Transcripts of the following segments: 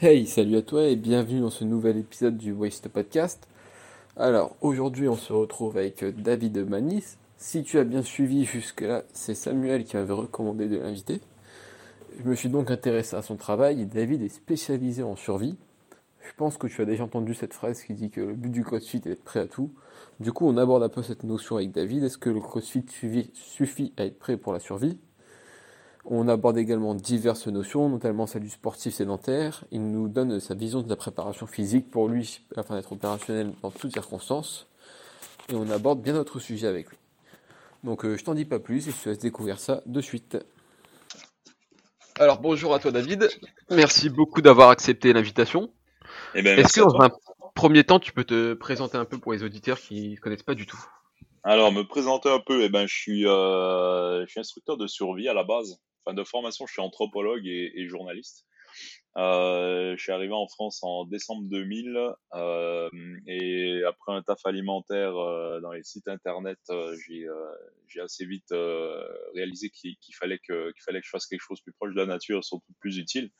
Hey, salut à toi et bienvenue dans ce nouvel épisode du Waste Podcast. Alors, aujourd'hui, on se retrouve avec euh, David Manis. Si tu as bien suivi jusque-là, c'est Samuel qui m'avait recommandé de l'inviter. Je me suis donc intéressé à son travail David est spécialisé en survie. Je pense que tu as déjà entendu cette phrase qui dit que le but du CrossFit est d'être prêt à tout. Du coup, on aborde un peu cette notion avec David. Est-ce que le CrossFit suffit à être prêt pour la survie? On aborde également diverses notions, notamment celle du sportif sédentaire. Il nous donne sa vision de la préparation physique pour lui, afin d'être opérationnel dans toutes circonstances. Et on aborde bien d'autres sujets avec lui. Donc euh, je t'en dis pas plus et je te laisse découvrir ça de suite. Alors bonjour à toi David, merci beaucoup d'avoir accepté l'invitation. Eh ben, Est-ce que dans un premier temps tu peux te présenter un peu pour les auditeurs qui ne connaissent pas du tout? Alors me présenter un peu, eh ben, je, suis, euh, je suis instructeur de survie à la base de formation, je suis anthropologue et, journaliste. Euh, je suis arrivé en France en décembre 2000 euh, et après un taf alimentaire euh, dans les sites internet, j'ai assez vite réalisé qu'il fallait que je fasse quelque chose plus proche de la nature, surtout plus utile.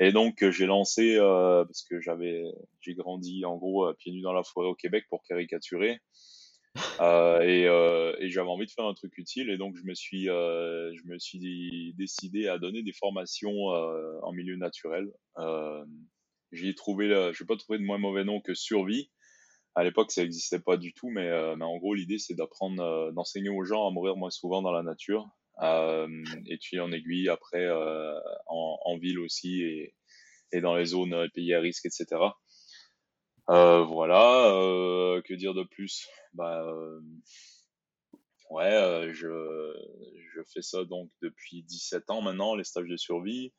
Et donc j'ai lancé parce que j'avais j'ai grandi en gros pieds nus dans la forêt au Québec pour caricaturer. Euh, et, euh, et j'avais envie de faire un truc utile et donc je me suis euh, je me suis décidé à donner des formations en milieu naturel. J'ai trouvé je vais pas trouver de moins mauvais nom que survie. À l'époque ça n'existait pas du tout mais, mais en gros l'idée c'est d'apprendre d'enseigner aux gens à mourir moins souvent dans la nature et puis en aiguille après en, en, ville aussi et, et dans les zones pays à risque etc. Euh, voilà, euh, que dire de plus? Bah euh, ouais, je je fais ça donc depuis 17 ans maintenant, les stages de survie.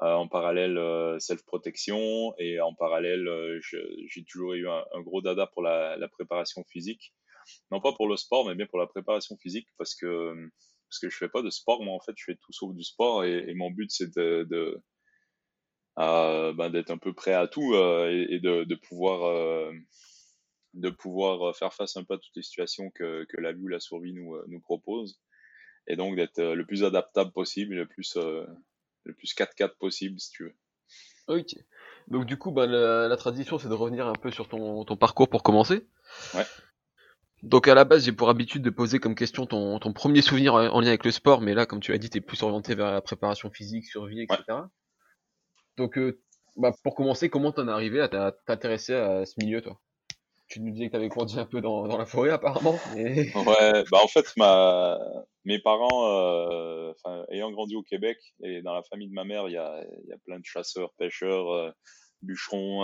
en parallèle, self-protection et en parallèle, j'ai toujours eu un, gros dada pour la, préparation physique. Non pas pour le sport, mais bien pour la préparation physique parce que parce que je fais pas de sport moi en fait, je fais tout sauf du sport et, mon but c'est de ben, d'être un peu prêt à tout euh, et, de, de, pouvoir euh, de pouvoir faire face un peu à toutes les situations que, que la vie ou la survie nous, nous propose et donc d'être le plus adaptable possible le plus le plus 4-4 possible si tu veux. Ok. Donc du coup, bah, la, la tradition, c'est de revenir un peu sur ton, ton parcours pour commencer. Ouais. Donc à la base, j'ai pour habitude de poser comme question ton, ton premier souvenir en lien avec le sport, mais là, comme tu as dit, tu es plus orienté vers la préparation physique, survie, etc. Donc, euh, bah, pour commencer, comment t'en es arrivé à t'intéresser à ce milieu, toi? Tu nous disais que t'avais grandi un peu dans, la forêt, apparemment. Ouais, bah en fait, mes parents, euh, ayant grandi au Québec et dans la famille de ma mère, il y a, plein de chasseurs, pêcheurs, euh, bûcherons,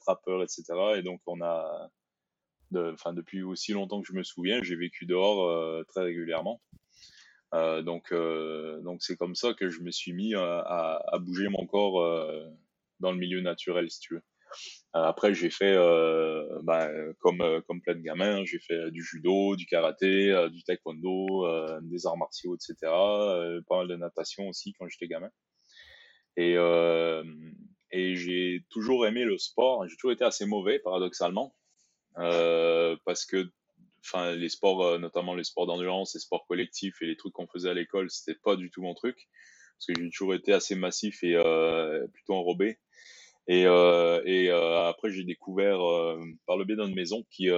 trappeurs, etc. Et donc, on a, de, depuis aussi longtemps que je me souviens, j'ai vécu dehors très régulièrement. Euh, donc, euh, donc c'est comme ça que je me suis mis à, à bouger mon corps euh, dans le milieu naturel, si tu veux. après, j'ai fait, bah, comme, comme plein de gamins, j'ai fait du judo, du karaté, du taekwondo, des arts martiaux, etc. pas mal de natation aussi quand j'étais gamin. Et, et j'ai toujours aimé le sport. J'ai toujours été assez mauvais, paradoxalement, parce que enfin les sports, euh, notamment les sports d'endurance, les sports collectifs et les trucs qu'on faisait à l'école, c'était pas du tout mon truc parce que j'ai toujours été assez massif et euh, plutôt enrobé. Et, euh, après, j'ai découvert par le biais d'une maison qui,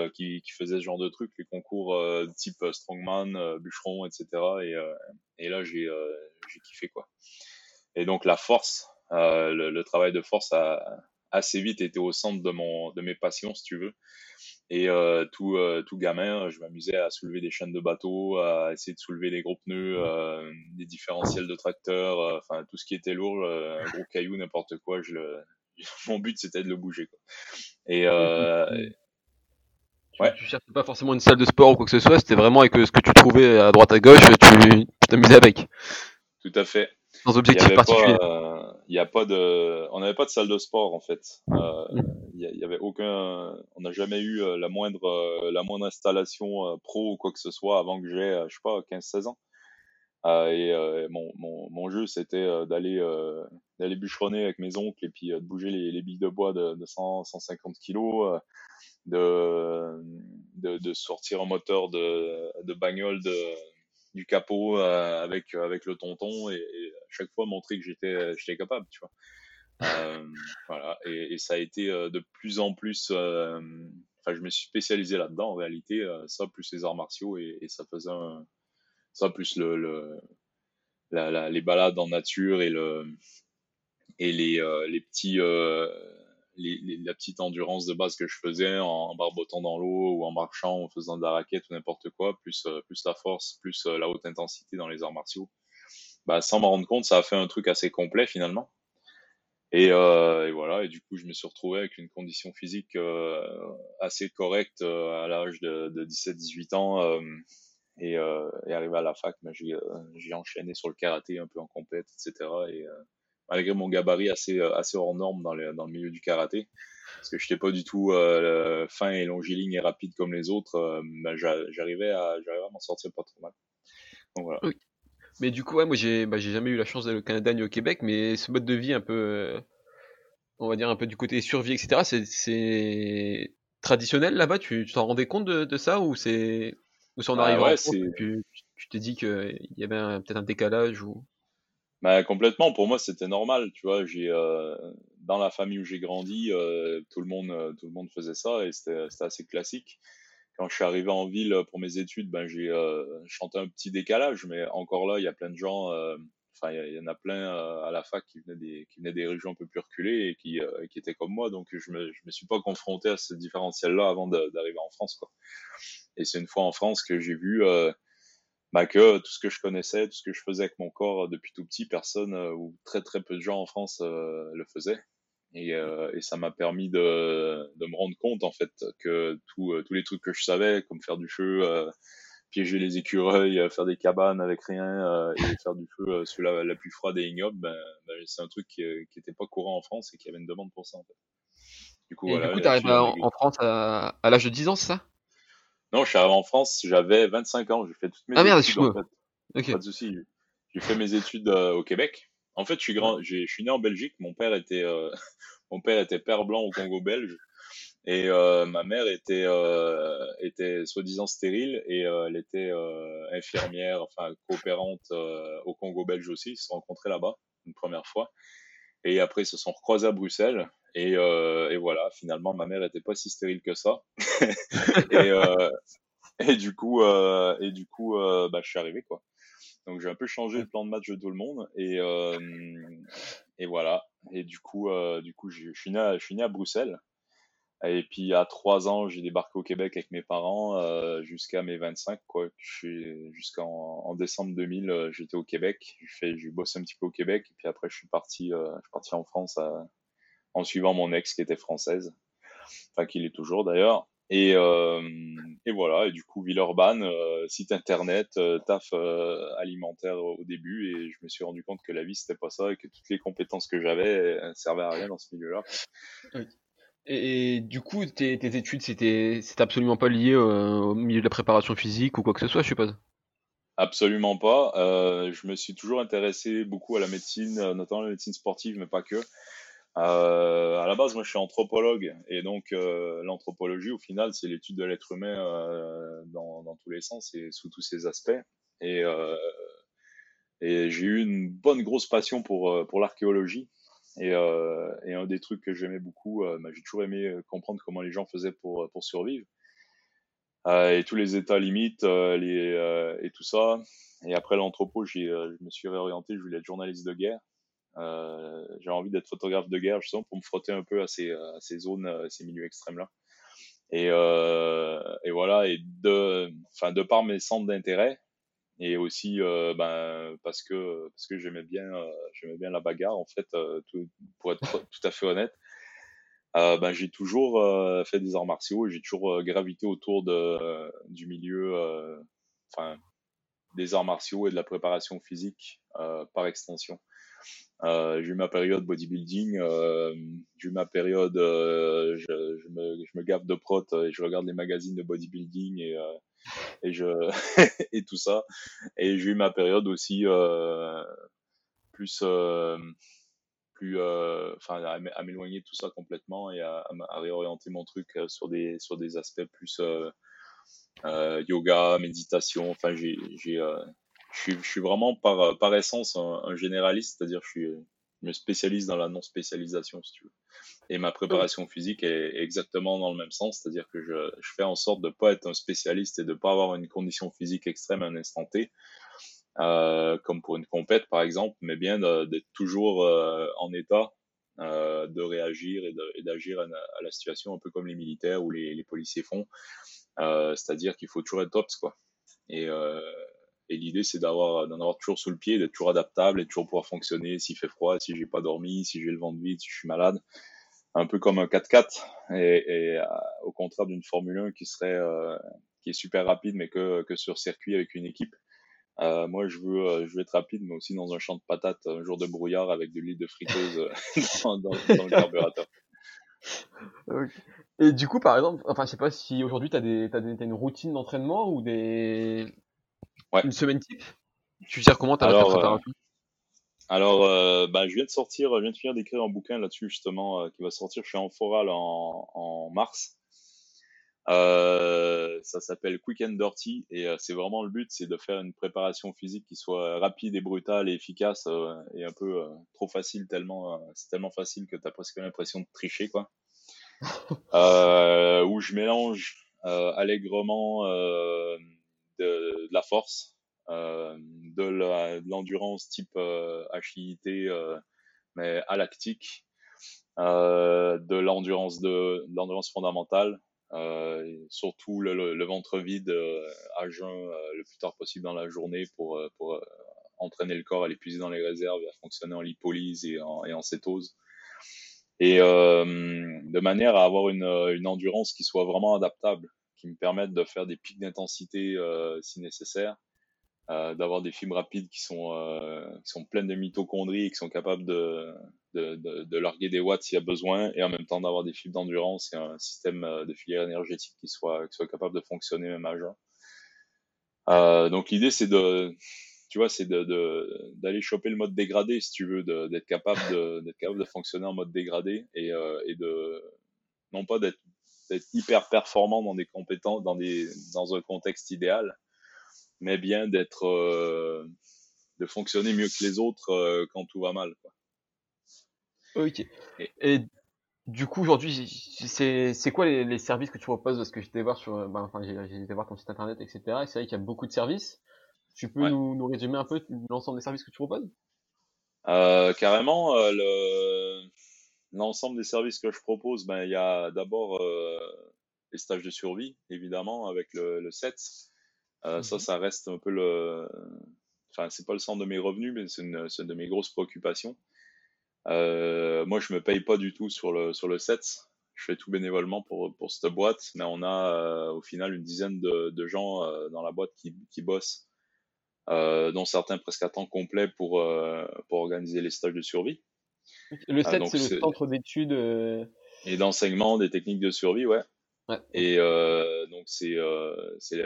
faisait ce genre de trucs, les concours type strongman, bûcheron, etc. Et, là, j'ai j'ai kiffé quoi. Et donc la force, le, le, travail de force a assez vite été au centre de mon de mes passions, si tu veux. Et euh, tout, euh, tout gamin, je m'amusais à soulever des chaînes de bateau, à essayer de soulever les gros pneus, euh, des différentiels de tracteur, euh, enfin tout ce qui était lourd, euh, un gros caillou, n'importe quoi. Je le... Mon but c'était de le bouger. Quoi. Et, Ouais. Tu cherchais pas forcément une salle de sport ou quoi que ce soit, c'était vraiment avec ce que tu trouvais à droite à gauche, tu t'amusais avec. Tout à fait. Sans objectif particulier. Il y a pas de, on n'avait pas de salle de sport en fait. Euh, il y, avait aucun, on n'a jamais eu euh, la moindre, euh, la moindre installation euh, pro ou quoi que ce soit avant que j'ai, je sais pas, 15-16 ans. et mon, mon, mon, jeu, c'était d'aller d'aller bûcheronner avec mes oncles et puis de bouger les, les billes de bois de, de 100, 150 kilos, de, de, de sortir un moteur de, de bagnole de, du capot avec avec le tonton et, et, à chaque fois montrer que j'étais j'étais capable, tu vois. voilà, et, ça a été de plus en plus. Enfin, je me suis spécialisé là-dedans en réalité, ça plus les arts martiaux et, ça faisait ça plus le, les balades en nature et le et les, les petits la petite endurance de base que je faisais en, barbotant dans l'eau ou en marchant en faisant de la raquette ou n'importe quoi, plus, euh, plus la force, plus euh, la haute intensité dans les arts martiaux, bah, sans m'en rendre compte, ça a fait un truc assez complet finalement. Et, euh, voilà, et du coup, je me suis retrouvé avec une condition physique assez correcte à l'âge de, de 17-18 ans. et, arrivé à la fac, bah, j'ai enchaîné sur le karaté un peu en compète, etc. Et, malgré mon gabarit assez, euh, assez hors norme dans le, dans le milieu du karaté. Parce que je n'étais pas du tout euh, fin et longiligne et rapide comme les autres. Euh, ben, j'arrivais à, à m'en sortir pas trop mal. Donc voilà. Oui. Mais du coup, ouais, moi j'ai bah, jamais eu la chance d'aller au Canada ni au Québec, mais ce mode de vie un peu, on va dire un peu du côté survie, etc., c'est traditionnel là-bas? Tu t'en rendais compte de, de ça ou c'est ou en bah, arrivant ouais, tu, tu t'es dit qu'il y avait peut-être un décalage ou bah, complètement. Pour moi, c'était normal. Tu vois, j'ai euh, dans la famille où j'ai grandi, euh, tout le monde, euh, tout le monde faisait ça et c'était assez classique. Quand je suis arrivé en ville pour mes études, ben j'ai chanté un petit décalage, mais encore là, il y a plein de gens. Enfin, il y, en a plein à la fac qui venaient des qui venaient des régions un peu plus reculées et qui qui étaient comme moi. Donc je me je me suis pas confronté à ce différentiel-là avant d'arriver en France, quoi. Et c'est une fois en France que j'ai vu bah, que tout ce que je connaissais, tout ce que je faisais avec mon corps euh, depuis tout petit, personne euh, ou très très peu de gens en France euh, le faisaient. Et, et ça m'a permis de, de, me rendre compte en fait que tous les trucs que je savais, comme faire du feu, piéger les écureuils, faire des cabanes avec rien et faire du feu sous la, la, plus froide et ignoble, ben, c'est un truc qui n'était pas courant en France et qui avait une demande pour ça en fait. Du coup, voilà, t'arrives en, en France à, à l'âge de 10 ans, c'est ça? Non, je suis arrivé en France, j'avais 25 ans, j'ai fait toutes mes ah, merde, études. En fait. Pas de souci. J'ai fait mes études euh, au Québec. En fait, je suis grand, je suis né en Belgique. Mon père était, euh, mon père était père blanc au Congo belge, et euh, ma mère était, était soi-disant stérile et elle était infirmière, enfin coopérante au Congo belge aussi. Ils se sont rencontrés là-bas une première fois, et après ils se sont recroisés à Bruxelles. Et, euh, et, voilà, finalement, ma mère était pas si stérile que ça. et, euh, et, du coup, euh, et du coup, bah, je suis arrivé quoi. Donc j'ai un peu changé le plan de match de tout le monde et voilà. Et du coup, du coup, je, suis né, je suis né à Bruxelles. Et puis à trois ans, j'ai débarqué au Québec avec mes parents jusqu'à mes 25 quoi. Jusqu'en en décembre 2000, j'étais au Québec. J'ai bossé un petit peu au Québec et puis après je suis parti, je suis parti en France à, en suivant mon ex qui était française, enfin qui l'est toujours d'ailleurs. Et, euh, et, voilà, et du coup, Villeurbanne, euh, site internet, euh, taf alimentaire au début, et je me suis rendu compte que la vie, c'était pas ça, et que toutes les compétences que j'avais servaient à rien dans ce milieu-là. Et, du coup, tes, tes études, c'était absolument pas lié au milieu de la préparation physique ou quoi que ce soit, je suppose? Absolument pas. je me suis toujours intéressé beaucoup à la médecine, notamment la médecine sportive, mais pas que. Euh, à la base, moi, je suis anthropologue, et donc euh, l'anthropologie, au final, c'est l'étude de l'être humain euh, dans, tous les sens et sous tous ses aspects. Et, euh, j'ai eu une bonne grosse passion pour pour l'archéologie. Et, un des trucs que j'aimais beaucoup, bah, j'ai toujours aimé comprendre comment les gens faisaient pour pour survivre. et tous les états limites, et tout ça. Et après l'anthropo, je me suis réorienté. Je voulais être journaliste de guerre. Euh, j'ai envie d'être photographe de guerre justement pour me frotter un peu à ces, à ces zones, à ces milieux extrêmes là. Et, euh, et voilà, et de, enfin de par mes centres d'intérêt et aussi euh, ben parce que parce que j'aimais bien euh, j'aimais bien la bagarre en fait, euh, pour être tout à fait honnête. Euh, ben, j'ai toujours fait des arts martiaux, j'ai toujours gravité autour de, du milieu, enfin, des arts martiaux et de la préparation physique par extension. Euh, j'ai eu ma période bodybuilding, euh, j'ai eu ma période, euh, je, me, je me gaffe de prot et je regarde les magazines de bodybuilding et, et, je, et tout ça. Et j'ai eu ma période aussi plus, plus, enfin, à, m'éloigner de tout ça complètement et à, à, réorienter mon truc sur des, sur des aspects plus yoga, méditation. Enfin, j'ai je suis, je suis vraiment par, par essence un, généraliste, c'est-à-dire je suis me spécialise dans la non-spécialisation, si tu veux. Et ma préparation physique est, exactement dans le même sens, c'est-à-dire que je, je, fais en sorte de ne pas être un spécialiste et de ne pas avoir une condition physique extrême à un instant T, euh, comme pour une compète par exemple, mais bien d'être toujours euh, en état euh, de réagir et d'agir à, à, la situation un peu comme les militaires ou les, les policiers font, euh, c'est-à-dire qu'il faut toujours être tops quoi. Et, euh, et l'idée, c'est d'avoir, d'en avoir toujours sous le pied, d'être toujours adaptable et toujours pouvoir fonctionner s'il fait froid, si j'ai pas dormi, si j'ai le vent de vide, si je suis malade. Un peu comme un 4x4 et, euh, au contraire d'une Formule 1 qui serait, euh, qui est super rapide, mais que, que sur circuit avec une équipe. Euh, moi, je veux, euh, je veux être rapide, mais aussi dans un champ de patates, un jour de brouillard avec de l'huile de friteuse euh, dans, le carburateur. Et du coup, par exemple, enfin, je sais pas si aujourd'hui tu as, as, as une routine d'entraînement ou des, Ouais. Une semaine type Tu dire comment ta préparation Alors, euh, bah, je viens de sortir, je viens de finir d'écrire un bouquin là-dessus justement euh, qui va sortir chez Enforal en, en mars. Euh, ça s'appelle Quick and Dirty et euh, c'est vraiment le but, c'est de faire une préparation physique qui soit rapide et brutale et efficace euh, et un peu euh, trop facile tellement c'est tellement facile que tu as presque l'impression de tricher quoi. où je mélange allègrement force, de l'endurance type HIIT mais à lactique, de l'endurance de, l'endurance fondamentale euh, surtout le, ventre vide euh, à jeun euh, le plus tard possible dans la journée pour, pour entraîner le corps à l'épuiser dans les réserves et à fonctionner en lipolyse et en, et en cétose. Et de manière à avoir une, une endurance qui soit vraiment adaptable, qui me permette de faire des pics d'intensité si nécessaire, euh, d'avoir des fibres rapides qui sont, euh, qui sont pleines de mitochondries et qui sont capables de, de, de, de larguer des watts s'il y a besoin, et en même temps d'avoir des fibres d'endurance et un système euh, de filière énergétique qui soit, qui soit capable de fonctionner même à jeun. Euh, donc l'idée c'est de, tu vois, c'est de, d'aller choper le mode dégradé si tu veux, d'être capable de, d'être capable de fonctionner en mode dégradé et, euh, et de, non pas d'être, d'être hyper performant dans des compétences, dans des, dans un contexte idéal, mais bien d'être, euh, de fonctionner mieux que les autres euh, quand tout va mal. Quoi. Ok. Et, et du coup, aujourd'hui, c'est, c'est quoi les, les, services que tu proposes? Parce que j'étais voir sur, ben, enfin, j'ai, été voir ton site internet, etc. Et c'est vrai qu'il y a beaucoup de services. Tu peux Ouais. nous, nous résumer un peu l'ensemble des services que tu proposes? Euh, carrément, euh, le, l'ensemble des services que je propose, ben, il y a d'abord euh, les stages de survie, évidemment, avec le, le SETS. Euh, Ça, Mhm. ça reste un peu le. Enfin, c'est pas le centre de mes revenus, mais c'est une, une de mes grosses préoccupations. Euh, moi, je me paye pas du tout sur le, sur le SETS. Je fais tout bénévolement pour, pour cette boîte, mais on a au final une dizaine de, de gens dans la boîte qui, qui bossent, dont certains presque à temps complet pour, pour organiser les stages de survie. Le Ah, 7, donc c'est le centre d'études. euh, Et d'enseignement des techniques de survie, ouais. Ouais. Et euh, donc c'est, euh, c'est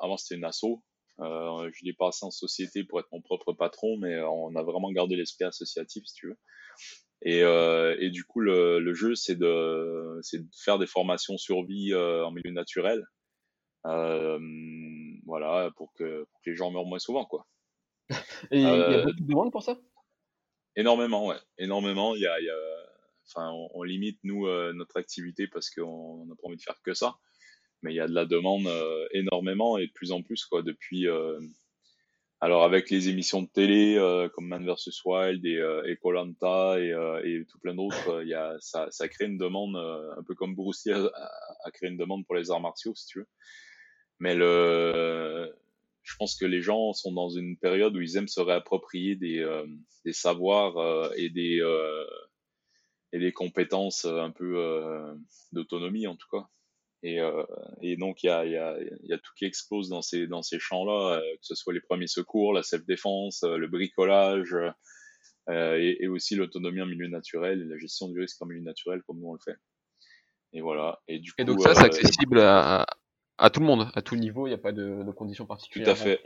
avant c'était une asso. Je l'ai passé en société pour être mon propre patron, mais on a vraiment gardé l'esprit associatif, si tu veux. Et, et du coup, le, le jeu, c'est de, c'est de faire des formations survie en milieu naturel, euh, voilà, pour que, pour que les gens meurent moins souvent, quoi. Et il y a beaucoup de demandes pour ça? Énormément, ouais. Énormément. Il y a, il y a, enfin, on, limite nous euh, notre activité parce qu'on n'a pas envie de faire que ça. Mais il y a de la demande euh, énormément et de plus en plus quoi. Depuis, euh, alors avec les émissions de télé comme Man vs Wild et euh, et tout plein d'autres, il y a ça, ça crée une demande un peu comme Bruce a, a- a créé une demande pour les arts martiaux si tu veux. Mais le, je pense que les gens sont dans une période où ils aiment se réapproprier des, euh, des savoirs euh, et des euh, et des compétences un peu d'autonomie en tout cas. Et, et donc il y a, il y, a, il y a tout qui explose dans ces dans ces champs-là, que ce soit les premiers secours, la self-défense, le bricolage, et, et aussi l'autonomie en milieu naturel et la gestion du risque en milieu naturel comme nous on le fait. Et voilà. Et du Et coup, donc ça, c'est accessible à, à tout le monde, à tout niveau, il n'y a pas de, de conditions particulières. Tout à fait.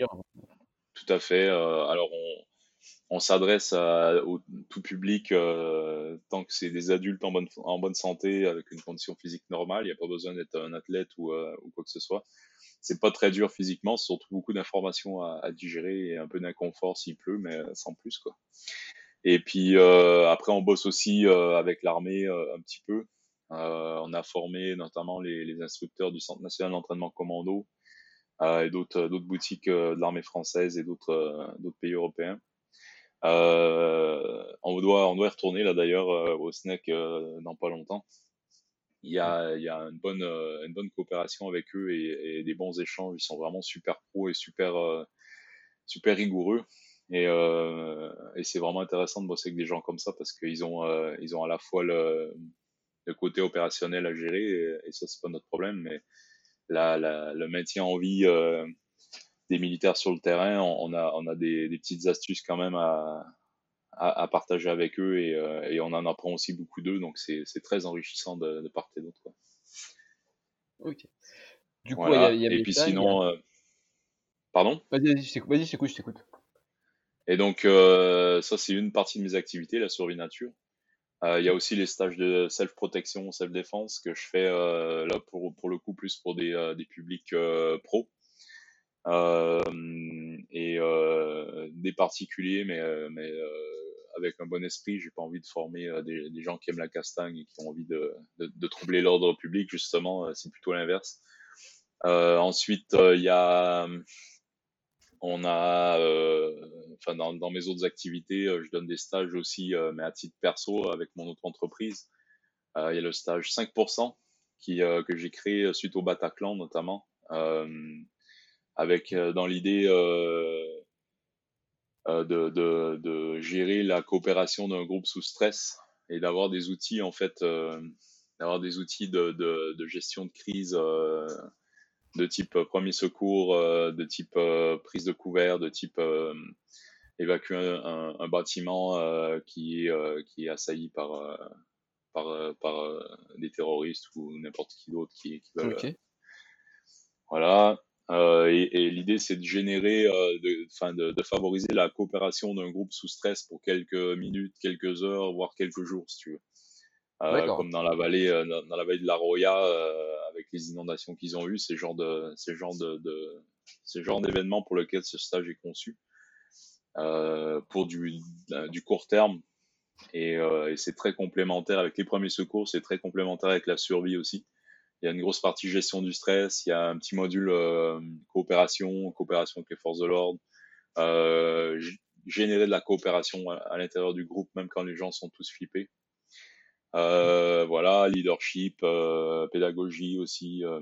Tout à fait. Euh, alors, on, on s'adresse au tout public euh, tant que c'est des adultes en bonne, en bonne santé avec une condition physique normale. Il n'y a pas besoin d'être un athlète ou, euh, ou quoi que ce soit. C'est pas très dur physiquement, c'est surtout beaucoup d'informations à, à digérer et un peu d'inconfort s'il pleut, mais sans plus quoi. Et puis après, on bosse aussi avec l'armée un petit peu. On a formé notamment les, les instructeurs du Centre national d'entraînement commando et d'autres d'autres boutiques de l'armée française et d'autres d'autres pays européens. on doit on doit y retourner là d'ailleurs au SNEC dans pas longtemps il y a, il y a une bonne, euh, une bonne coopération avec eux et, et, des bons échanges. Ils sont vraiment super pros et super, euh, super rigoureux. Et, euh, et c'est vraiment intéressant de bosser avec des gens comme ça parce qu'ils ont, euh, ils ont à la fois le, le côté opérationnel à gérer et, et ça c'est pas notre problème, mais la, la, le maintien en vie euh, des militaires sur le terrain, on, a, on a des, des petites astuces quand même à, à, partager avec eux et, euh, et, on en apprend aussi beaucoup d'eux, donc c'est très enrichissant de, de part et d'autre. Ok. Du coup, il y a, y a et puis sinon, euh... pardon? Vas-y, vas-y, je t'écoute, je t'écoute. Et donc, euh, ça, c'est une partie de mes activités, la survie nature. Euh, il y a aussi les stages de self-protection, self-défense que je fais euh, là pour, pour le coup plus pour des, euh, des publics pros et des particuliers, mais, mais avec un bon esprit. J'ai pas envie de former des, des, gens qui aiment la castagne et qui ont envie de, de, de troubler l'ordre public. Justement, c'est plutôt l'inverse. Euh, ensuite, il y a, on a, enfin dans, dans, mes autres activités, je donne des stages aussi, mais à titre perso avec mon autre entreprise. Il y a le stage 5% qui, que j'ai créé suite au Bataclan notamment, avec dans l'idée euh, de, de, de, gérer la coopération d'un groupe sous stress et d'avoir des outils en fait, euh, d'avoir des outils de, de, de, gestion de crise euh, de type premier secours, de type prise de couvert, de type évacuer un, un, bâtiment qui, est, qui est assailli par, par, par des terroristes ou n'importe qui d'autre qui, qui veulent. Voilà. Euh, et, et l'idée, c'est de générer, euh, de, de, favoriser la coopération d'un groupe sous stress pour quelques minutes, quelques heures, voire quelques jours, si tu veux. Euh, comme dans la vallée, euh, dans, la vallée de la Roya, euh, avec les inondations qu'ils ont eues, c'est genre de, c'est genre de, de c'est genre d'événement pour lequel ce stage est conçu pour du, du court terme. Et, et c'est très complémentaire avec les premiers secours, c'est très complémentaire avec la survie aussi. Il y a une grosse partie gestion du stress. Il y a un petit module euh, coopération, coopération avec les forces de l'ordre, euh, générer de la coopération à, l'intérieur du groupe, même quand les gens sont tous flippés. Euh, voilà, leadership, euh, pédagogie aussi, euh,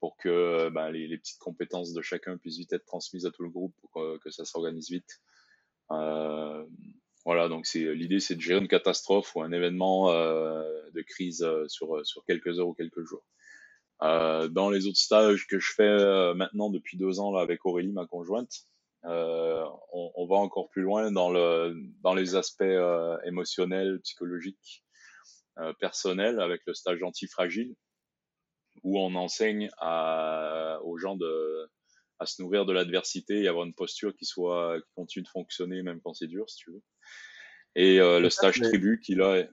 pour que ben, les, les, petites compétences de chacun puissent vite être transmises à tout le groupe, pour que, ça s'organise vite. voilà, donc c'est l'idée, c'est de gérer une catastrophe ou un événement de crise sur sur quelques heures ou quelques jours. Euh, dans les autres stages que je fais euh, maintenant depuis deux ans là, avec Aurélie, ma conjointe, euh, on, on, va encore plus loin dans, le, dans les aspects euh, émotionnels, psychologiques, euh, personnels, avec le stage antifragile, où on enseigne à, aux gens de, à se nourrir de l'adversité et avoir une posture qui soit qui continue de fonctionner même quand c'est dur, si tu veux. Et euh, le stage tribu qui là, est...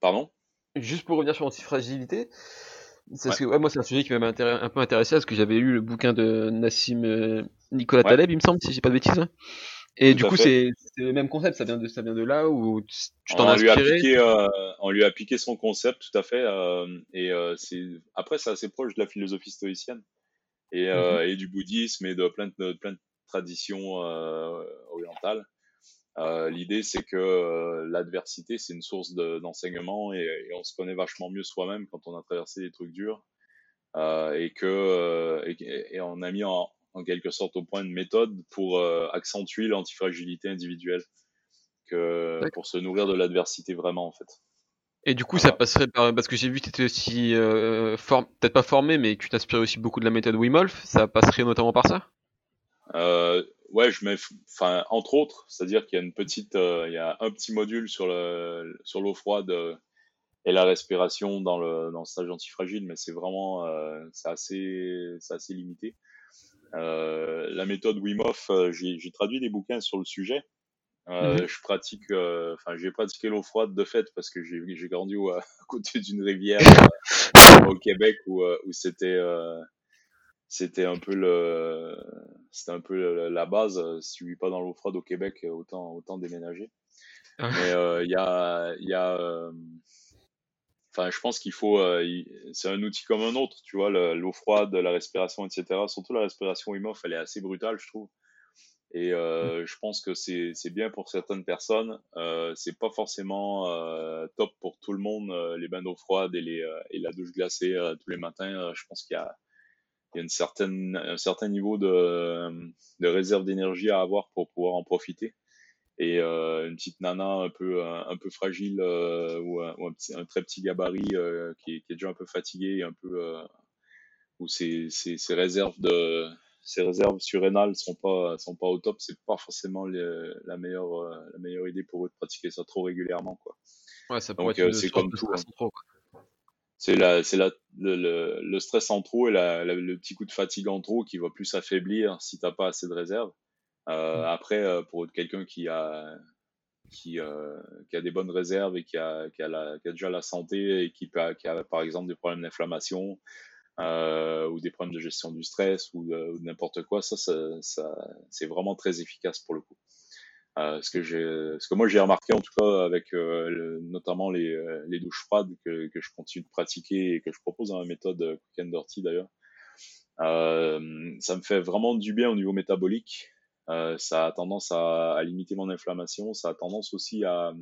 pardon? Juste pour revenir sur l'antifragilité, c'est ouais. que ouais, moi c'est un sujet qui m'a un peu intéressé parce que j'avais lu le bouquin de Nassim euh, Nicolas ouais. Taleb, il me semble, si j'ai pas de bêtises. Hein. Et Tout du coup, c'est le même concept, ça vient de, ça vient de là où tu t'en as inspiré? Lui euh, on lui a piqué son concept, tout à fait. Euh, et euh, c'est après, c'est assez proche de la philosophie stoïcienne et, mm -hmm. et du bouddhisme et de plein de, plein de traditions orientales. L'idée, c'est que l'adversité, c'est une source d'enseignement et, et, on se connaît vachement mieux soi-même quand on a traversé des trucs durs et que et, et, on a mis en, en, quelque sorte au point une méthode pour euh, accentuer l'antifragilité individuelle que pour se nourrir de l'adversité vraiment en fait. Et du coup, voilà. ça passerait par parce que j'ai vu que tu étais aussi euh, peut-être pas formé, mais que tu t'inspirais aussi beaucoup de la méthode Wim Hof. Ça passerait notamment par ça? Euh, ouais, je mets, enfin, entre autres, c'est-à-dire qu'il y a une petite, euh, il y a un petit module sur le, sur l'eau froide et la respiration dans le, dans le stage antifragile, mais c'est vraiment, c'est assez, c'est assez limité. Euh, la méthode Wim Hof, euh, j'ai, traduit des bouquins sur le sujet. Euh, mmh. Je pratique, enfin, j'ai pratiqué l'eau froide de fait parce que j'ai, grandi au, à côté d'une rivière au Québec où, où c'était c'était un peu le c'était un peu la base si tu vis pas dans l'eau froide au Québec autant autant déménager Mais il y a, y a Enfin, je pense qu'il faut. c'est un outil comme un autre, tu vois, l'eau froide, la respiration, etc. Surtout la respiration IMOF, elle est assez brutale, je trouve. Et euh, mmh. je pense que c'est bien pour certaines personnes. Euh, c'est pas forcément euh, top pour tout le monde, euh, les bains d'eau froide et, les, euh, et la douche glacée euh, tous les matins. je pense qu'il y a, il y a une certaine, un certain niveau de, de réserve d'énergie à avoir pour pouvoir en profiter. Et une petite nana un peu, un, peu fragile ou, un, ou un, petit, un, très petit gabarit qui est, qui, est, déjà un peu fatigué, un peu, où ses, ses, ses réserves de ces réserves surrénales sont pas sont pas au top, c'est pas forcément la meilleure euh, la meilleure idée pour eux de pratiquer ça trop régulièrement quoi. Ouais, ça pourrait Donc, c'est comme tout. Hein. C'est la c'est la le, le, stress en trop et la, le petit coup de fatigue en trop qui va plus s'affaiblir si t'as pas assez de réserves. Euh, mmh. Après, euh, pour quelqu'un qui a qui, euh, qui a des bonnes réserves et qui a, qui a, la, qui a déjà la santé et qui, qui a par exemple des problèmes d'inflammation, euh, ou des problèmes de gestion du stress ou, de, n'importe quoi, ça, ça, ça c'est vraiment très efficace pour le coup. Euh, ce que j'ai, ce que moi j'ai remarqué en tout cas avec euh, notamment les, les douches froides que, que je continue de pratiquer et que je propose dans la méthode Cook and Dirty d'ailleurs, ça me fait vraiment du bien au niveau métabolique. Ça a tendance à, limiter mon inflammation, ça a tendance aussi à,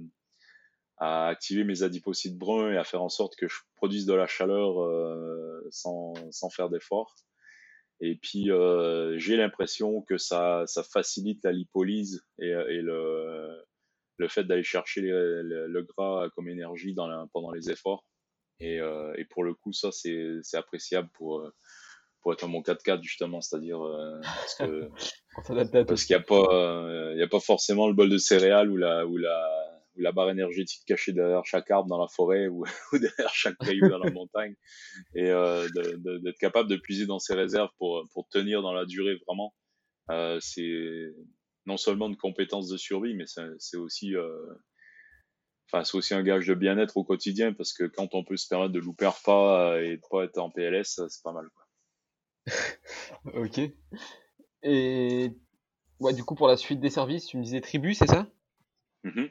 activer mes adipocytes bruns et à faire en sorte que je produise de la chaleur euh, sans, sans faire d'effort. Et puis euh, j'ai l'impression que ça, ça facilite la lipolyse et, le, le fait d'aller chercher le, gras comme énergie pendant les efforts. Et, euh, et pour le coup, ça c'est appréciable pour pour être bon 4x4 justement, c'est-à-dire euh, parce que parce qu'il n'y a pas il y a pas forcément le bol de céréales ou la ou la ou la barre énergétique cachée derrière chaque arbre dans la forêt ou, derrière chaque caillou dans la montagne et euh, d'être capable de puiser dans ses réserves pour, pour tenir dans la durée vraiment. Euh, c'est non seulement une compétence de survie, mais c'est aussi, euh, enfin, c'est aussi un gage de bien-être au quotidien parce que quand on peut se permettre de louper un repas et de pas être en PLS, c'est pas mal. Quoi. Ok. Et ouais, du coup, pour la suite des services, tu me disais tribu, c'est ça? Mm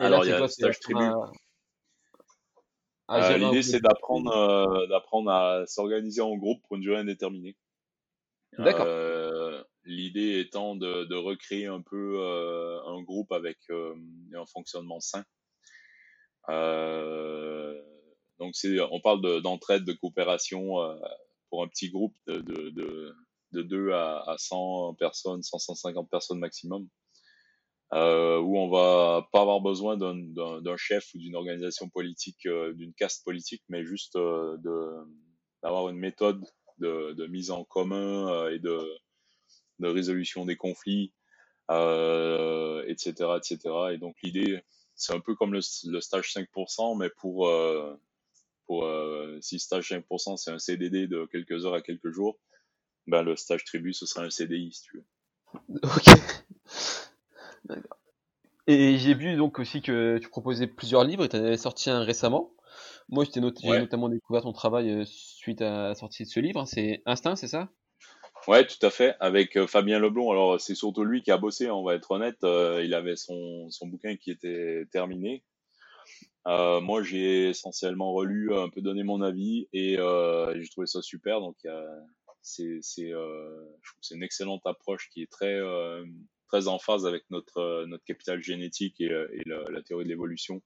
alors, il y a stage tribu. Euh, l'idée, c'est d'apprendre, euh, d'apprendre à s'organiser en groupe pour une durée indéterminée. D'accord. Euh, l'idée étant de, de, recréer un peu un groupe avec un fonctionnement sain. donc, on parle d'entraide, de, coopération pour un petit groupe de, de, de 2 à, à 100 personnes, 100, 150 personnes maximum euh, où on va pas avoir besoin d'un chef ou d'une organisation politique, euh, d'une caste politique, mais juste euh, d'avoir une méthode de, mise en commun et de, de, résolution des conflits, etc., etc. Et donc l'idée, c'est un peu comme le, le, stage 5%, mais pour pour si stage 5% c'est un CDD de quelques heures à quelques jours, ben le stage tribu ce sera un CDI si tu veux. Ok. Et j'ai vu donc aussi que tu proposais plusieurs livres et tu en avais sorti un récemment. Moi, j'ai notamment découvert ton travail euh, suite à la sortie de ce livre. C'est Instinct, c'est ça? Ouais, tout à fait. Avec euh, Fabien Leblon. Alors, c'est surtout lui qui a bossé, on va être honnête. Euh, il avait son, son bouquin qui était terminé. Moi, j'ai essentiellement relu, un peu donné mon avis et j'ai trouvé ça super. Donc, c'est c'est une excellente approche qui est très en phase avec notre, euh, capital génétique et, euh, la, théorie de l'évolution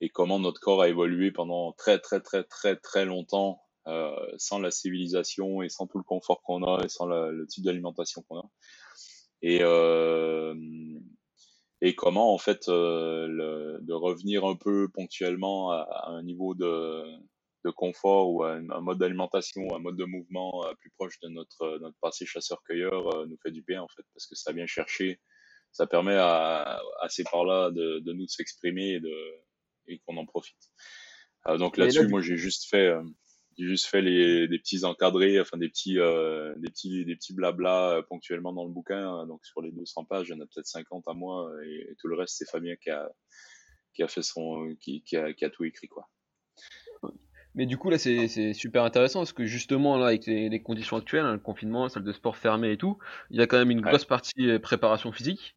et comment notre corps a évolué pendant très très très très très longtemps euh, sans la civilisation et sans tout le confort qu'on a et sans le type d'alimentation qu'on a euh, et comment en fait euh, le, de revenir un peu ponctuellement à, à un niveau de de confort ou un, un mode d'alimentation ou un mode de mouvement euh, plus proche de notre, euh, notre passé chasseur-cueilleur euh, nous fait du bien en fait parce que ça vient chercher, ça permet à, à ces parts-là de, de, nous de s'exprimer et, et qu'on en profite. donc là-dessus, moi j'ai juste fait j'ai juste fait les, des petits encadrés, enfin des petits, euh, des petits, des petits blabla ponctuellement dans le bouquin. Donc sur les 200 pages, il y en a peut-être 50 à moi et, tout le reste c'est Fabien qui a, qui a fait son, qui, qui, a, qui a tout écrit quoi. Mais du coup, là, c'est super intéressant parce que justement, là, avec les, conditions actuelles, hein, le confinement, salle de sport fermée et tout, il y a quand même une grosse partie euh, préparation physique.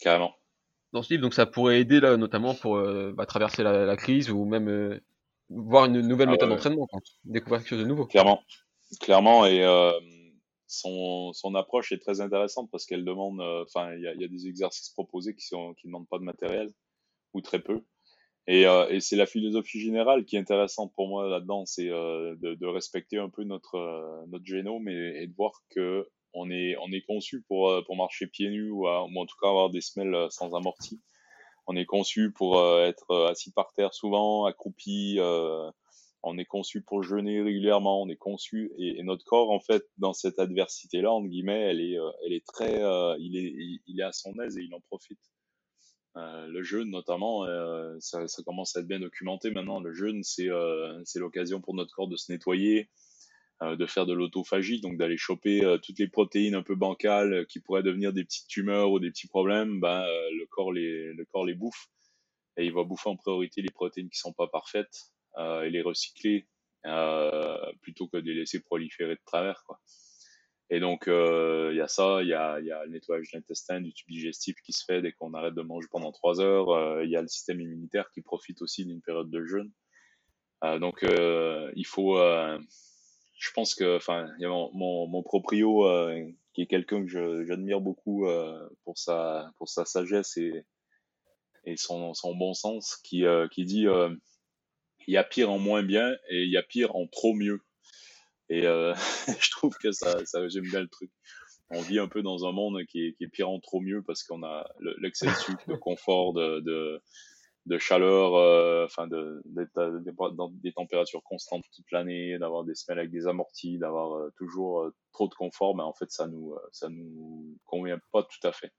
Carrément. dans ce livre, donc ça pourrait aider là, notamment pour bah, traverser la, crise ou même voir une nouvelle ah méthode d'entraînement, découvrir quelque chose de nouveau. Clairement, clairement, et son, son approche est très intéressante parce qu'elle demande, enfin, il y a, y a, des exercices proposés qui sont qui demandent pas de matériel ou très peu. Et, euh, et c'est la philosophie générale qui est intéressante pour moi là-dedans, c'est euh, de, de, respecter un peu notre euh, notre génome et, et, de voir que on est on est conçu pour pour marcher pieds nus ou, ou en tout cas avoir des semelles sans amorti. On est conçu pour être assis par terre souvent, accroupi. on est conçu pour jeûner régulièrement. On est conçu et, notre corps en fait dans cette adversité-là entre guillemets, elle est elle est très il est il est à son aise et il en profite. Euh, le jeûne, notamment, euh, ça, ça, commence à être bien documenté maintenant. Le jeûne, c'est euh, l'occasion pour notre corps de se nettoyer, de faire de l'autophagie, donc d'aller choper toutes les protéines un peu bancales qui pourraient devenir des petites tumeurs ou des petits problèmes. Ben, le corps les le corps les bouffe et il va bouffer en priorité les protéines qui sont pas parfaites et les recycler plutôt que de les laisser proliférer de travers. Quoi. Et donc, euh, il y a ça, il y a, y a, le nettoyage de l'intestin, du tube digestif qui se fait dès qu'on arrête de manger pendant trois heures. Euh, il y a le système immunitaire qui profite aussi d'une période de jeûne. Euh, donc, euh, il faut, je pense que, enfin, il y a mon, mon, proprio qui est quelqu'un que j'admire beaucoup pour sa pour sa sagesse et et son, son bon sens, qui qui dit il y a pire en moins bien et il y a pire en trop mieux. Et euh, je trouve que ça, ça j'aime bien le truc. On vit un peu dans un monde qui est, qui est pire en trop mieux parce qu'on a l'excès sucre, de confort, de, de, de chaleur, euh, enfin de, dans des températures constantes toute l'année, d'avoir des semaines avec des amortis, d'avoir euh, toujours euh, trop de confort, mais en fait ça nous ça nous convient pas tout à fait.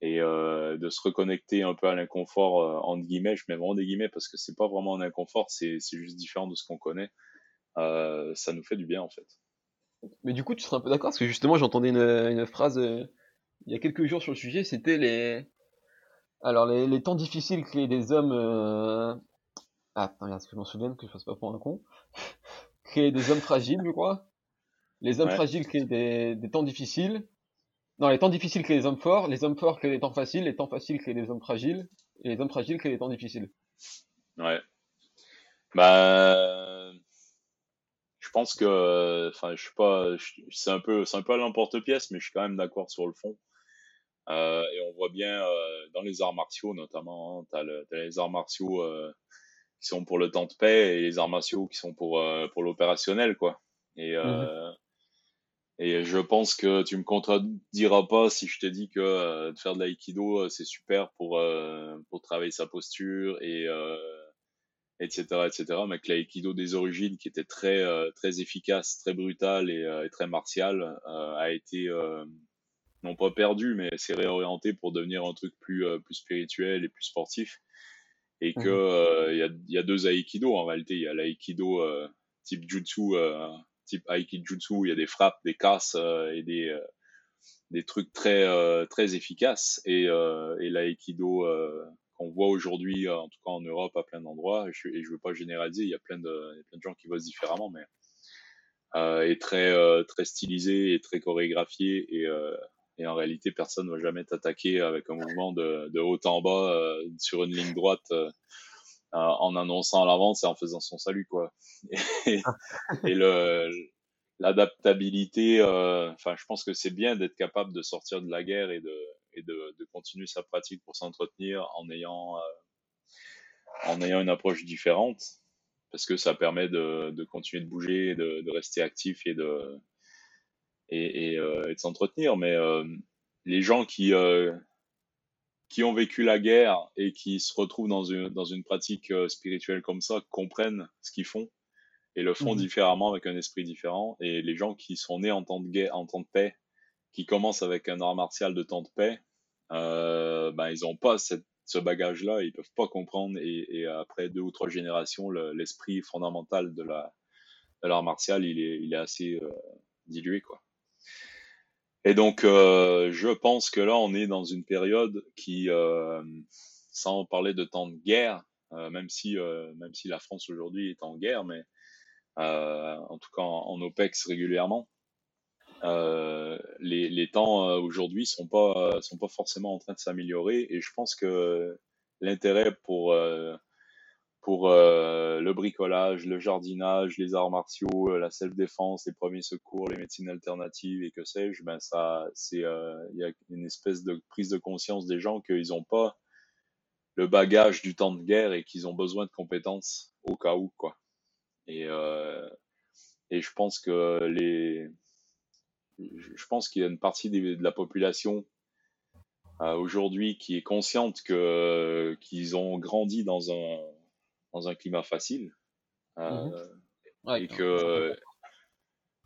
Et de se reconnecter un peu à l'inconfort entre guillemets, je mets vraiment des guillemets parce que c'est pas vraiment un inconfort, c'est juste différent de ce qu'on connaît. Euh, ça nous fait du bien en fait. Mais du coup, tu serais un peu d'accord parce que justement, j'entendais une, une, phrase euh, il y a quelques jours sur le sujet. C'était les, alors les, les, temps difficiles créent des hommes. Euh... Ah, attends, regarde, que je m'en souvienne que je fasse pas pour un con. créent des hommes fragiles, je crois. Les hommes fragiles créent des, des, temps difficiles. Non, les temps difficiles créent des hommes forts. Les hommes forts créent des temps faciles. Les temps faciles créent des hommes fragiles. Et les hommes fragiles créent des temps difficiles. Ouais. Bah je pense que, enfin, je suis pas, c'est un peu, un peu à l'emporte-pièce, mais je suis quand même d'accord sur le fond. Euh, et on voit bien euh, dans les arts martiaux notamment, hein, tu as, les arts martiaux euh, qui sont pour le temps de paix et les arts martiaux qui sont pour euh, pour l'opérationnel quoi. Et euh, mmh et je pense que tu me contrediras pas si je te dis que de faire de l'aïkido c'est super pour pour travailler sa posture et etc., etc. Mais que l'aïkido des origines, qui était très euh, très efficace, très brutal et, euh, et très martial, euh, a été non pas perdu, mais s'est réorienté pour devenir un truc plus plus spirituel et plus sportif. Et que il y, a, y, a, deux aïkido en réalité. Il y a l'aïkido type jutsu, type aikijutsu, où il y a des frappes, des casses et des des trucs très très efficaces et, et l'aïkido qu'on voit aujourd'hui, euh, en tout cas en Europe, à plein d'endroits. Et je ne veux pas généraliser, il y a plein de, plein de gens qui voient différemment, mais euh, est très, euh, très stylisé et très chorégraphié. Et, euh, et en réalité, personne ne va jamais t'attaquer avec un mouvement de, de haut en bas euh, sur une ligne droite. en annonçant à l'avance et en faisant son salut quoi et, le l'adaptabilité enfin je pense que c'est bien d'être capable de sortir de la guerre et de et de, de continuer sa pratique pour s'entretenir en ayant euh, en ayant une approche différente parce que ça permet de, de continuer de bouger, de, de, rester actif et de et, et, euh, et de s'entretenir. Mais euh, les gens qui euh, qui ont vécu la guerre et qui se retrouvent dans une dans une pratique spirituelle comme ça comprennent ce qu'ils font et le font mmh différemment avec un esprit différent. Et les gens qui sont nés en temps de guerre, en temps de paix, qui commencent avec un art martial de temps de paix, ben ils n'ont pas cette, ce bagage-là, ils peuvent pas comprendre et, et, après deux ou trois générations, l'esprit fondamental de la de l'art martial, il est, il est assez euh, dilué quoi. Et donc, euh, je pense que là, on est dans une période qui, euh, sans parler de temps de guerre, euh, même si euh, même si la France aujourd'hui est en guerre, mais en tout cas en, en OPEX régulièrement, les, les, temps aujourd'hui sont pas sont pas forcément en train de s'améliorer. Et je pense que l'intérêt pour pour euh, le bricolage, le jardinage, les arts martiaux, euh, la self-défense, les premiers secours, les médecines alternatives et que sais-je, ben ça, c'est, euh, il y a une espèce de prise de conscience des gens qu'ils n'ont pas le bagage du temps de guerre et qu'ils ont besoin de compétences au cas où, quoi. Et, et je pense que les, je pense qu'il y a une partie de la population aujourd'hui qui est consciente que qu'ils ont grandi dans un dans un climat facile euh, mhm. et que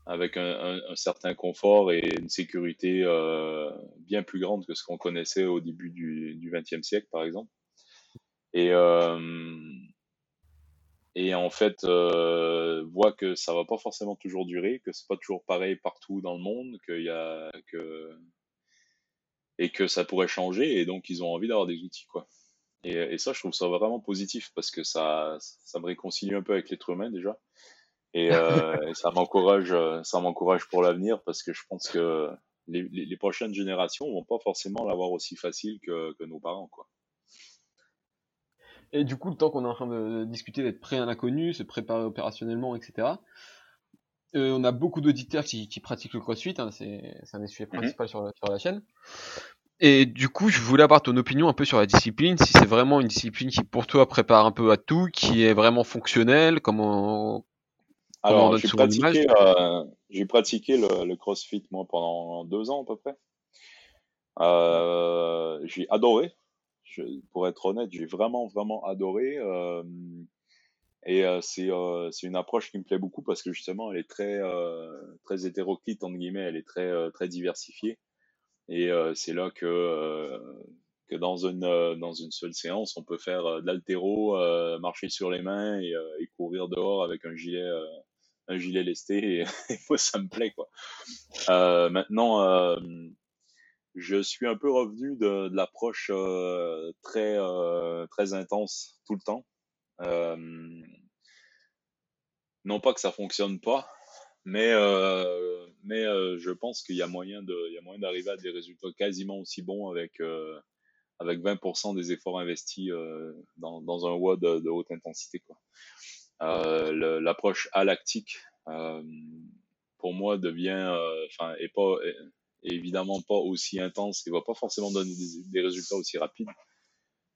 avec un, certain confort et une sécurité euh, bien plus grande que ce qu'on connaissait au début du XXe siècle, par exemple. Et, euh, et en fait, voit que ça va pas forcément toujours durer, que c'est pas toujours pareil partout dans le monde, qu'il y a que et que ça pourrait changer, et donc ils ont envie d'avoir des outils, quoi. Et, ça, je trouve ça vraiment positif parce que ça, ça me réconcilie un peu avec l'être humain déjà. Et, euh, ça m'encourage, ça m'encourage pour l'avenir parce que je pense que les, les, prochaines générations vont pas forcément l'avoir aussi facile que, que, nos parents, quoi. Et du coup, le temps qu'on est en train de discuter d'être prêt à l'inconnu, se préparer opérationnellement, etc. Euh, on a beaucoup d'auditeurs qui, qui, pratiquent le crossfit, hein, c'est un des sujets mhm. principaux sur, sur, la chaîne. Et du coup, je voulais avoir ton opinion un peu sur la discipline, si c'est vraiment une discipline qui pour toi prépare un peu à tout, qui est vraiment fonctionnelle, comment, Alors, j'ai pratiqué, euh, j'ai pratiqué le, CrossFit moi pendant deux ans à peu près. Euh, j'ai adoré. Je, pour être honnête, j'ai vraiment vraiment adoré. Euh, et euh, c'est euh, c'est une approche qui me plaît beaucoup parce que justement, elle est très euh, très hétéroclite entre guillemets, elle est très très diversifiée. Et euh, c'est là que, euh, que dans, une, euh, dans une seule séance, on peut faire de l'altéro, marcher sur les mains et, et, courir dehors avec un gilet, un gilet lesté. Et, moi, ça me plaît. Quoi. maintenant, je suis un peu revenu de, de l'approche très, très intense tout le temps. non pas que ça fonctionne pas, mais, euh, mais euh, je pense qu'il y a moyen d'arriver à des résultats quasiment aussi bons avec, euh, avec 20% des efforts investis dans, dans un WOD de, haute intensité. L'approche alactique, pour moi, devient, enfin, est pas, évidemment pas aussi intense et va pas forcément donner des résultats aussi rapides.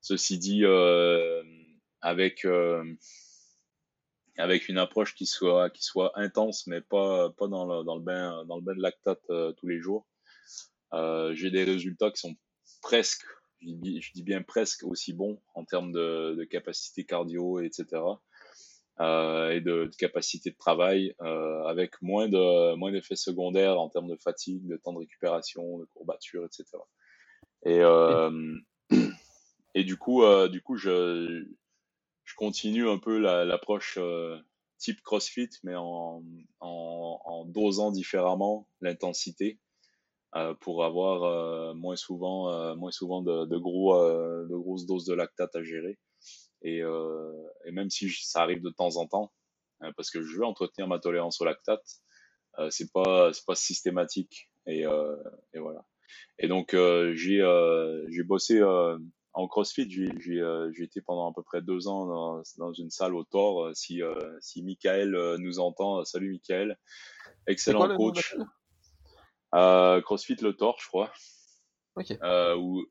Ceci dit, avec avec une approche qui soit intense mais pas dans le bain de lactate euh, tous les jours. Euh, j'ai des résultats qui sont presque je dis, bien presque aussi bons en termes de, capacité cardio etc euh, et de, de, capacité de travail euh, avec moins de moins d'effets secondaires en termes de fatigue de temps de récupération de courbature etc et euh, et du coup du coup je continue un peu l'approche euh, type CrossFit, mais en, dosant différemment l'intensité euh, pour avoir euh, moins souvent, moins souvent de, gros, grosses doses de lactate à gérer. Et, et même si ça arrive de temps en temps, parce que je veux entretenir ma tolérance au lactate, c'est pas, c'est pas systématique. Et, et voilà. Et donc j'ai, j'ai bossé en CrossFit, j'ai euh, été pendant à peu près deux ans dans, dans une salle au Thor. Euh, si, euh, si Michael euh, nous entend, salut Michael. Excellent coach. CrossFit le Thor, je crois. Ok. ou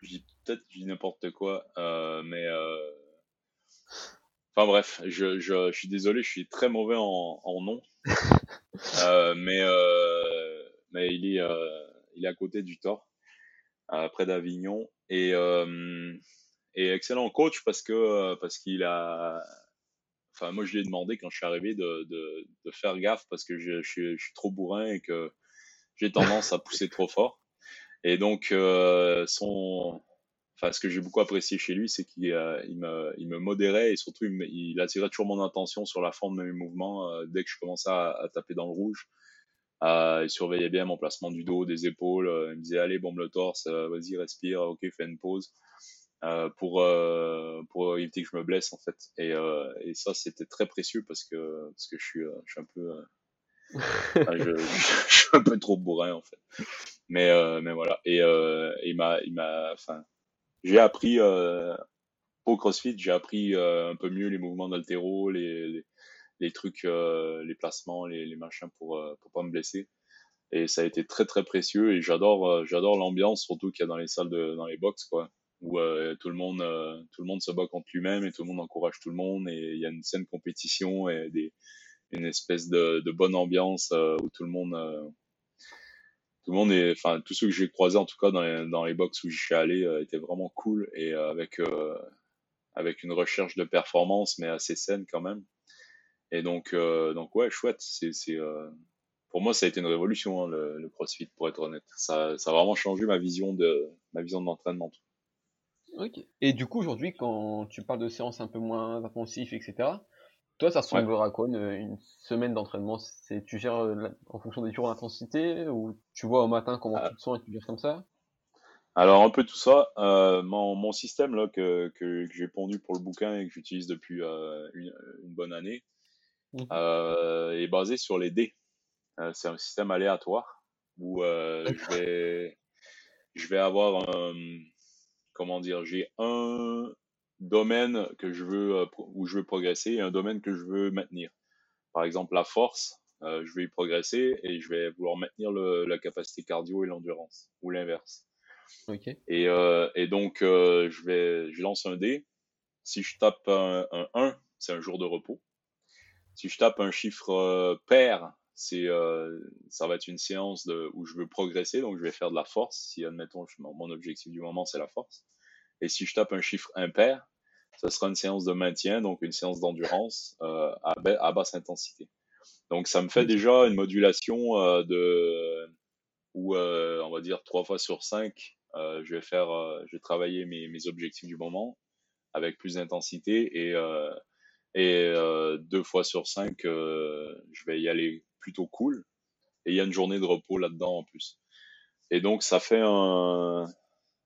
peut-être je dis n'importe quoi, mais enfin bref, je, je, je, suis désolé, je suis très mauvais en, en nom, mais mais il est il est à côté du Thor, près d'Avignon. Et, euh, et excellent coach parce que euh, parce qu'il a enfin moi je lui ai demandé quand je suis arrivé de, de, de faire gaffe parce que je, je, je, suis trop bourrin et que j'ai tendance à pousser trop fort. Et donc euh, son enfin ce que j'ai beaucoup apprécié chez lui c'est qu'il euh, il me, il me modérait et surtout il, attirait toujours mon attention sur la forme de mes mouvements euh, dès que je commençais à, taper dans le rouge euh, il surveillait bien mon placement du dos, des épaules. Euh, il me disait allez bombe le torse, euh, vas-y respire, ok fais une pause. Euh, pour pour éviter que je me blesse en fait et, et ça c'était très précieux parce que parce que je suis je suis un peu je, suis un peu trop bourrin en fait. Mais, euh, mais voilà. Et euh, il m'a, il m'a, enfin, j'ai appris euh, au CrossFit, j'ai appris euh, un peu mieux les mouvements d'altéro, les, les, les, trucs, euh, les placements, les, machins pour pour pas me blesser. Et ça a été très très précieux. Et j'adore, j'adore l'ambiance surtout qu'il y a dans les salles de, dans les box quoi où euh, tout le monde euh, tout le monde se bat contre lui-même et tout le monde encourage tout le monde et il y a une saine compétition et des, une espèce de, bonne ambiance euh, où tout le monde tout le monde est enfin tous ceux que j'ai croisés en tout cas dans les, dans les box où je suis allé étaient vraiment cool et avec avec une recherche de performance mais assez saine quand même et donc donc ouais chouette c'est c'est pour moi, ça a été une révolution, hein, le, le, CrossFit, pour être honnête. Ça, ça a vraiment changé ma vision de ma vision de l'entraînement. Ok. Et du coup, aujourd'hui, quand tu parles de séances un peu moins intensives, etc., toi, ça ressemblera à quoi une, semaine d'entraînement? C'est tu gères euh, en fonction des jours d'intensité ou tu vois au matin comment ah. tu te sens et tu gères comme ça? Alors un peu tout ça. Euh, mon, mon, système là que, que, que j'ai pondu pour le bouquin et que j'utilise depuis euh, une, une, bonne année mmh. euh, est basé sur les dés. Euh, c'est un système aléatoire où je vais je vais avoir un comment dire, j'ai un domaine que je veux euh, où je veux progresser et un domaine que je veux maintenir. Par exemple, la force, euh, je vais y progresser et je vais vouloir maintenir le, la capacité cardio et l'endurance ou l'inverse. Okay. Et, euh, et donc euh, je vais, je lance un dé. Si je tape un, un 1, c'est un jour de repos. Si je tape un chiffre euh, pair, c'est ça va être une séance de, où je veux progresser, donc je vais faire de la force. Si admettons mon objectif du moment c'est la force. Et si je tape un chiffre impair, ce sera une séance de maintien, donc une séance d'endurance euh, à, à, basse intensité. Donc ça me fait déjà une modulation euh, de où euh, on va dire trois fois sur cinq, euh, je vais faire, euh, je vais travailler mes, mes, objectifs du moment avec plus d'intensité et et deux fois sur cinq, je vais y aller plutôt cool. Et il y a une journée de repos là-dedans en plus. Et donc ça fait un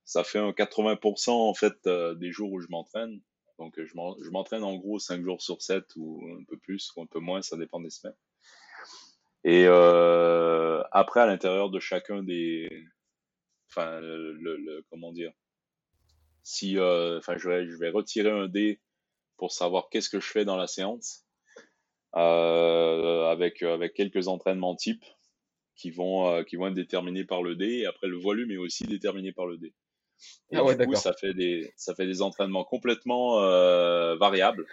ça fait un 80% en fait euh, des jours où je m'entraîne. Donc je m'entraîne en gros 5 jours sur 7 ou un peu plus ou un peu moins, ça dépend des semaines. Et euh, après à l'intérieur de chacun des, enfin le, le, comment dire, si, euh, enfin je vais je vais retirer un dé pour savoir qu'est-ce que je fais dans la séance, euh, avec avec quelques entraînements types qui vont euh, qui vont être déterminés par le dé et après le volume est aussi déterminé par le dé. Et ah ouais, du coup, ça fait des ça fait des entraînements complètement euh, variables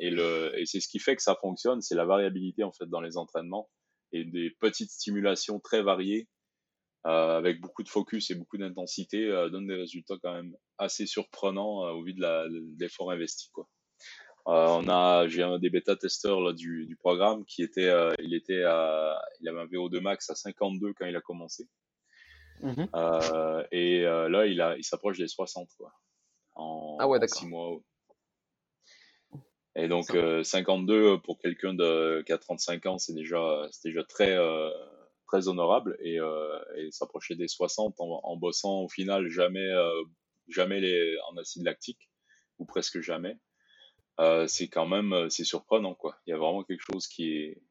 et le et c'est ce qui fait que ça fonctionne, c'est la variabilité en fait dans les entraînements et des petites stimulations très variées euh, avec beaucoup de focus et beaucoup d'intensité euh, donnent des résultats quand même assez surprenants euh, au vu de l'effort investi quoi. Euh, on a j'ai un des bêta testeurs là du, du programme qui était euh, il était à, il avait un VO2 max à 52 quand il a commencé. Mmh euh, et euh, là, il, a, il s'approche des 60 quoi, en, ah ouais, en 6 mois. Et donc, euh, 52 pour quelqu'un de, qui a 35 ans, c'est déjà, c'est déjà très, très honorable. Et, et s'approcher des 60 en, en, bossant au final jamais, jamais les, en acide lactique, ou presque jamais, c'est quand même c'est surprenant. quoi. Il y a vraiment quelque chose qui est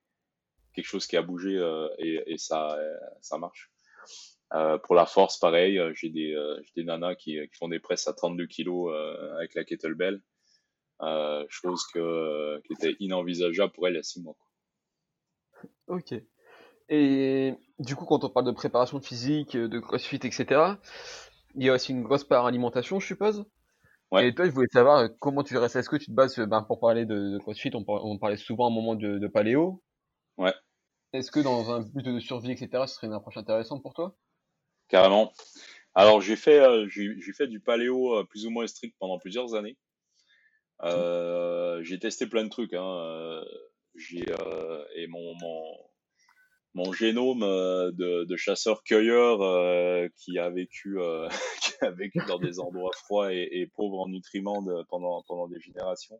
quelque chose qui a bougé et, et ça, ça marche. Euh, pour la force, pareil, euh, j'ai des, euh, des nanas qui, font des presses à 32 kilos avec la kettlebell, chose que, qui était inenvisageable pour elles il y a 6 mois. Ok. Et du coup, quand on parle de préparation physique, de crossfit, etc., il y a aussi une grosse part alimentation, je suppose? Ouais. Et toi, je voulais savoir comment tu restes. Est-ce que tu te bases, ben, pour parler de, de crossfit, on, on, parlait souvent à un moment de, de paléo. Ouais. Est-ce que dans un but de survie, etc., ce serait une approche intéressante pour toi? Carrément. Alors j'ai fait euh, j'ai fait du paléo euh, plus ou moins strict pendant plusieurs années. Euh, j'ai testé plein de trucs. Hein. Euh, j'ai et mon mon mon génome de, de chasseur-cueilleur qui a vécu qui a vécu dans des endroits froids et, et pauvres en nutriments de, pendant pendant des générations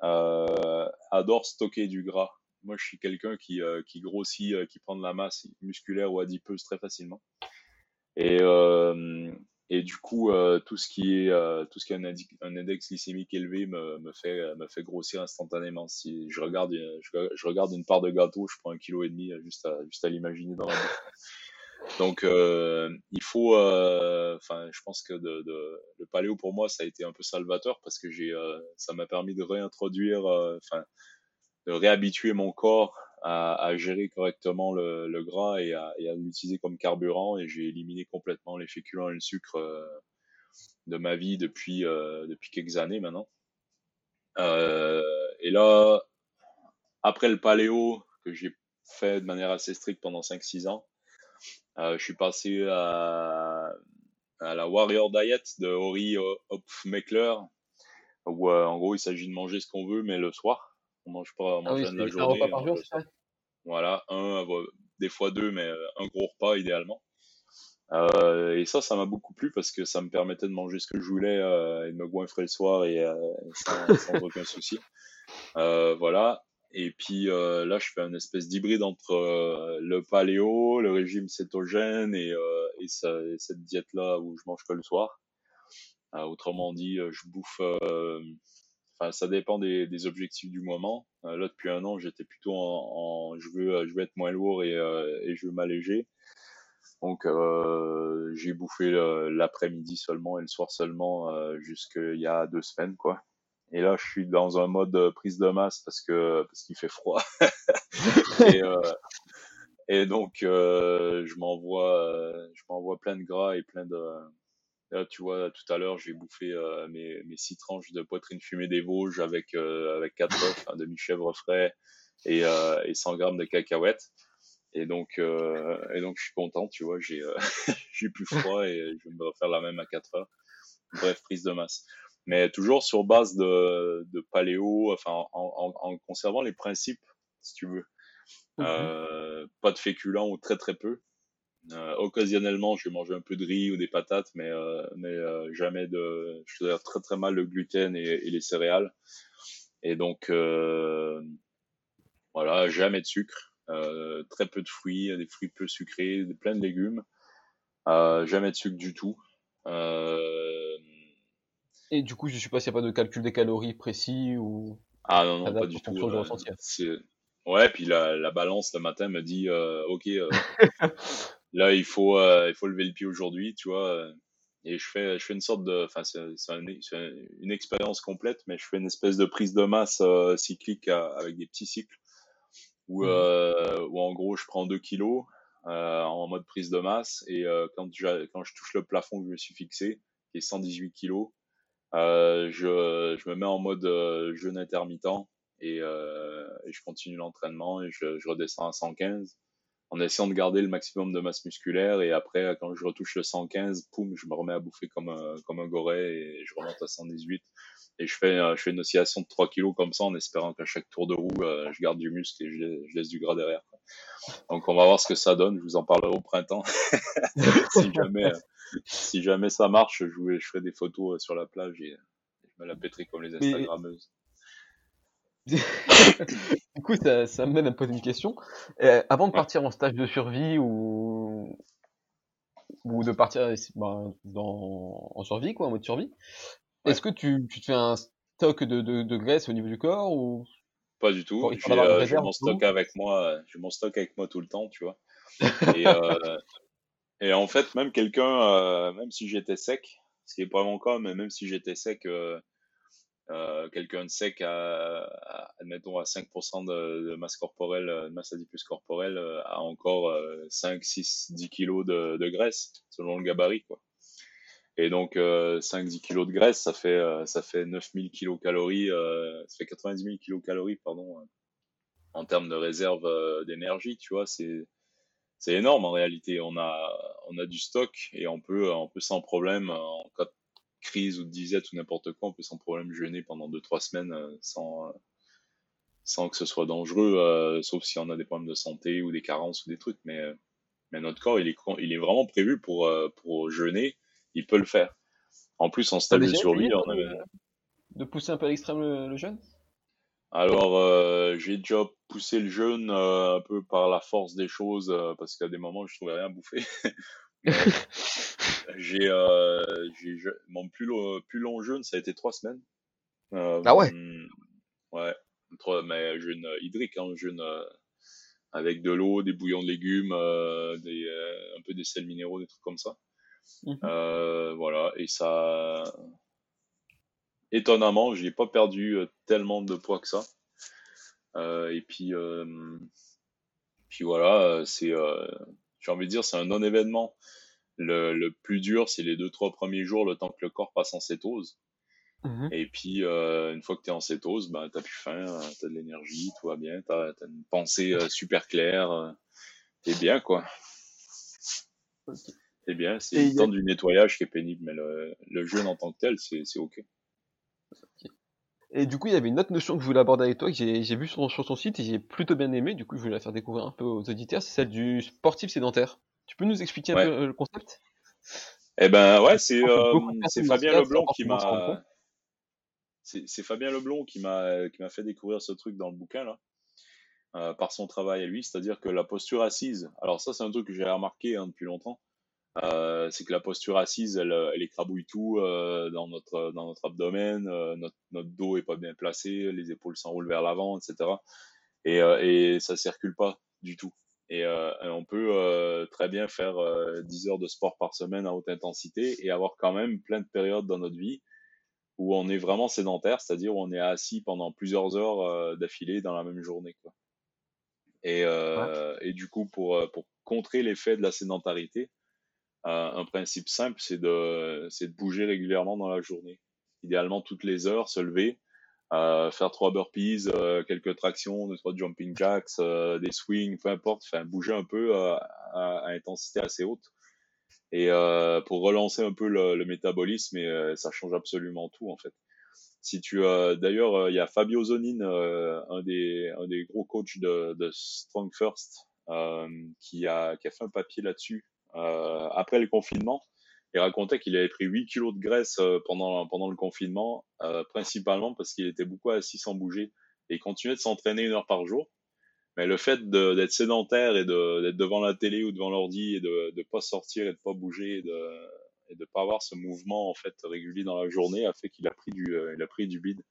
adore stocker du gras. Moi, je suis quelqu'un qui qui grossit, qui prend de la masse musculaire ou adipeuse très facilement. Et, euh, Et du coup, tout ce qui est tout ce qui a un, index glycémique élevé me, me, fait me fait grossir instantanément. Si je regarde je, regarde une part de gâteau, je prends un kilo et demi juste à juste à l'imaginer dans la donc, euh, il faut, euh, enfin, je pense que de, de, le paléo pour moi, ça a été un peu salvateur parce que j'ai, euh, ça m'a permis de réintroduire, enfin, de réhabituer mon corps à, à gérer correctement le, le gras et à, et à l'utiliser comme carburant. Et j'ai éliminé complètement les féculents et le sucre de ma vie depuis depuis quelques années maintenant. et là, après le paléo que j'ai fait de manière assez stricte pendant 5-6 ans, euh, je suis passé à, à, la Warrior Diet de Ori Hopfmeckler, où euh, en gros il s'agit de manger ce qu'on veut, mais le soir. On mange pas, on ah mange la journée. Un repas par jour, c'est ça? Voilà, un, des fois deux, mais euh, un gros repas idéalement. Euh, et ça, ça m'a beaucoup plu parce que ça me permettait de manger ce que je voulais euh, et de me goinfrer le soir et euh, sans, sans, aucun souci. voilà. Et puis là, je fais une espèce d'hybride entre le paléo, le régime cétogène et, et, ça, et cette diète-là où je mange que le soir. Autrement dit, je bouffe. Ça dépend des, des, objectifs du moment. là, depuis un an, j'étais plutôt en, en, je veux, je veux être moins lourd et, et je veux m'alléger. Donc, j'ai bouffé l'après-midi seulement et le soir seulement jusqu'il y a deux semaines, quoi. Et là, je suis dans un mode euh, prise de masse parce que parce qu'il fait froid. et, euh, et, donc, euh, je m'envoie euh, je m'envoie plein de gras et plein de. Là, tu vois, tout à l'heure, j'ai bouffé euh, mes, mes six tranches de poitrine fumée des Vosges avec avec quatre œufs, un demi-chèvre frais et, et 100 grammes de cacahuètes. Et donc, et donc, je suis content, tu vois, j'ai j'ai plus froid et je vais me refaire la même à 4 heures. Bref, prise de masse mais toujours sur base de, de paléo, enfin en, en, en, conservant les principes, si tu veux. Mhm. Euh, pas de féculents ou très très peu. Euh, occasionnellement, je vais manger un peu de riz ou des patates, mais euh, mais euh, jamais de. Je tolère très très mal le gluten et, et les céréales. Et donc voilà, jamais de sucre, très peu de fruits, des fruits peu sucrés, plein de légumes, jamais de sucre du tout. Et du coup, je suppose qu'il n'y a pas de calcul des calories précis ou. Ah non, non, pas du tout. Ouais, puis la, la, balance le matin me dit, euh, ok, euh, là il faut, euh, il faut lever le pied aujourd'hui, tu vois. Euh, et je fais, je fais une sorte de, enfin c'est un, une expérience complète, mais je fais une espèce de prise de masse cyclique avec des petits cycles où, mmh. où en gros je prends 2 kilos en mode prise de masse et quand, je, quand je touche le plafond que je me suis fixé, qui est 118 kilos, euh, je, je, me mets en mode euh, jeûne intermittent et, euh, et je continue l'entraînement et je, je, redescends à 115 en essayant de garder le maximum de masse musculaire et après quand je retouche le 115 poum je me remets à bouffer comme un, comme un goret et je remonte à 118 et je fais je fais une oscillation de 3 kilos comme ça en espérant qu'à chaque tour de roue euh, je garde du muscle et je, je laisse du gras derrière donc on va voir ce que ça donne. Je vous en parlerai au printemps. Si jamais si jamais ça marche, je, je ferai des photos euh, sur la plage et je me la pèterai comme les Instagrammeuses. du coup, ça, ça me mène à me poser une question. Euh, avant de partir en stage de survie ou, ou de partir ben, dans, en survie, quoi, en mode survie, est-ce que tu, tu te fais un stock de, de, de graisse au niveau du corps ou Pas du tout. J'ai euh, mon stock avec moi. J'ai mon stock avec moi tout le temps, tu vois. Et, euh, et en fait, même quelqu'un, euh, même si j'étais sec, ce qui n'est pas mon cas, mais même si j'étais sec, euh, euh, quelqu'un de sec, à, admettons à 5% de, masse corporelle, de masse adipeuse corporelle, a encore 5, 6, 10 kilos de, de, graisse, selon le gabarit, quoi. Et donc, 5-10 kilos de graisse, ça fait, ça fait 9000 kilocalories, ça fait 90 000 kilocalories, pardon, en termes de réserve d'énergie, tu vois, c'est, c'est énorme en réalité. On a, on a du stock et on peut, on peut sans problème, en cas de crise ou de disette ou n'importe quoi, on peut sans problème jeûner pendant deux trois semaines euh, sans, euh, sans que ce soit dangereux, euh, sauf si on a des problèmes de santé ou des carences ou des trucs. Mais, mais notre corps, il est, il est vraiment prévu pour, pour jeûner. Il peut le faire. En plus, en stade de survie, on avait... De pousser un peu à l'extrême le, le jeûne? Alors, euh, j'ai déjà poussé le jeûne euh, un peu par la force des choses, euh, parce qu'à des moments, je trouvais rien à bouffer. j'ai, euh, mon plus long, plus long jeûne, ça a été trois semaines. Euh, ah ouais? Ouais, mais jeûne hydrique, hein, jeûne euh, avec de l'eau, des bouillons de légumes, euh, des, euh, un peu des sels minéraux, des trucs comme ça. Mhm. voilà, et ça, étonnamment, j'ai pas perdu tellement de poids que ça. et puis, puis voilà, c'est, j'ai envie de dire, c'est un non-événement. Le, le, plus dur, c'est les deux, trois premiers jours, le temps que le corps passe en cétose. Mmh Et puis, euh, une fois que tu es en cétose, ben, tu n'as plus faim, euh, tu as de l'énergie, tout va bien, tu as, une pensée euh, super claire, euh, tu es bien, quoi. Okay. C'est bien, c'est le temps du nettoyage qui est pénible, mais le, le jeûne en tant que tel, c'est OK. Et du coup, il y avait une autre notion que je voulais aborder avec toi, que j'ai vu sur, sur, ton site et j'ai plutôt bien aimé, du coup, je voulais la faire découvrir un peu aux auditeurs, c'est celle du sportif sédentaire. Tu peux nous expliquer un peu le concept? Eh ben ouais, c'est Fabien Leblanc qui m'a c'est Fabien Leblond qui m'a qui m'a fait découvrir ce truc dans le bouquin là. Euh, par son travail à lui, c'est-à-dire que la posture assise, alors ça c'est un truc que j'ai remarqué hein, depuis longtemps, euh, c'est que la posture assise, elle, elle écrabouille tout euh, dans notre dans notre abdomen, euh, notre, notre dos est pas bien placé, les épaules s'enroulent vers l'avant, etc. Et, euh, et ça circule pas du tout. Et, euh, on peut très bien faire 10 heures de sport par semaine à haute intensité et avoir quand même plein de périodes dans notre vie où on est vraiment sédentaire, c'est-à-dire où on est assis pendant plusieurs heures euh, d'affilée dans la même journée. Quoi. Et, euh, et du coup, pour, euh, pour contrer l'effet de la sédentarité, euh, un principe simple, c'est de, c'est de bouger régulièrement dans la journée. Idéalement, toutes les heures, se lever, euh, faire trois burpees, quelques tractions, deux, trois jumping jacks, des swings, peu importe, enfin, bouger un peu à, à intensité assez haute et euh, pour relancer un peu le, le métabolisme et euh, ça change absolument tout en fait. Si tu euh, d'ailleurs il y a Fabio Zonin, un des un des gros coachs de, de Strong First, qui a qui a fait un papier là-dessus après le confinement. Il racontait qu'il avait pris 8 kilos de graisse pendant pendant le confinement, principalement parce qu'il était beaucoup assis sans bouger et il continuait de s'entraîner une heure par jour. Mais le fait d'être sédentaire et d'être devant la télé ou devant l'ordi et de ne pas sortir et de pas bouger et de et de pas avoir ce mouvement en fait régulier dans la journée a fait qu'il a pris du euh, il a pris du bide.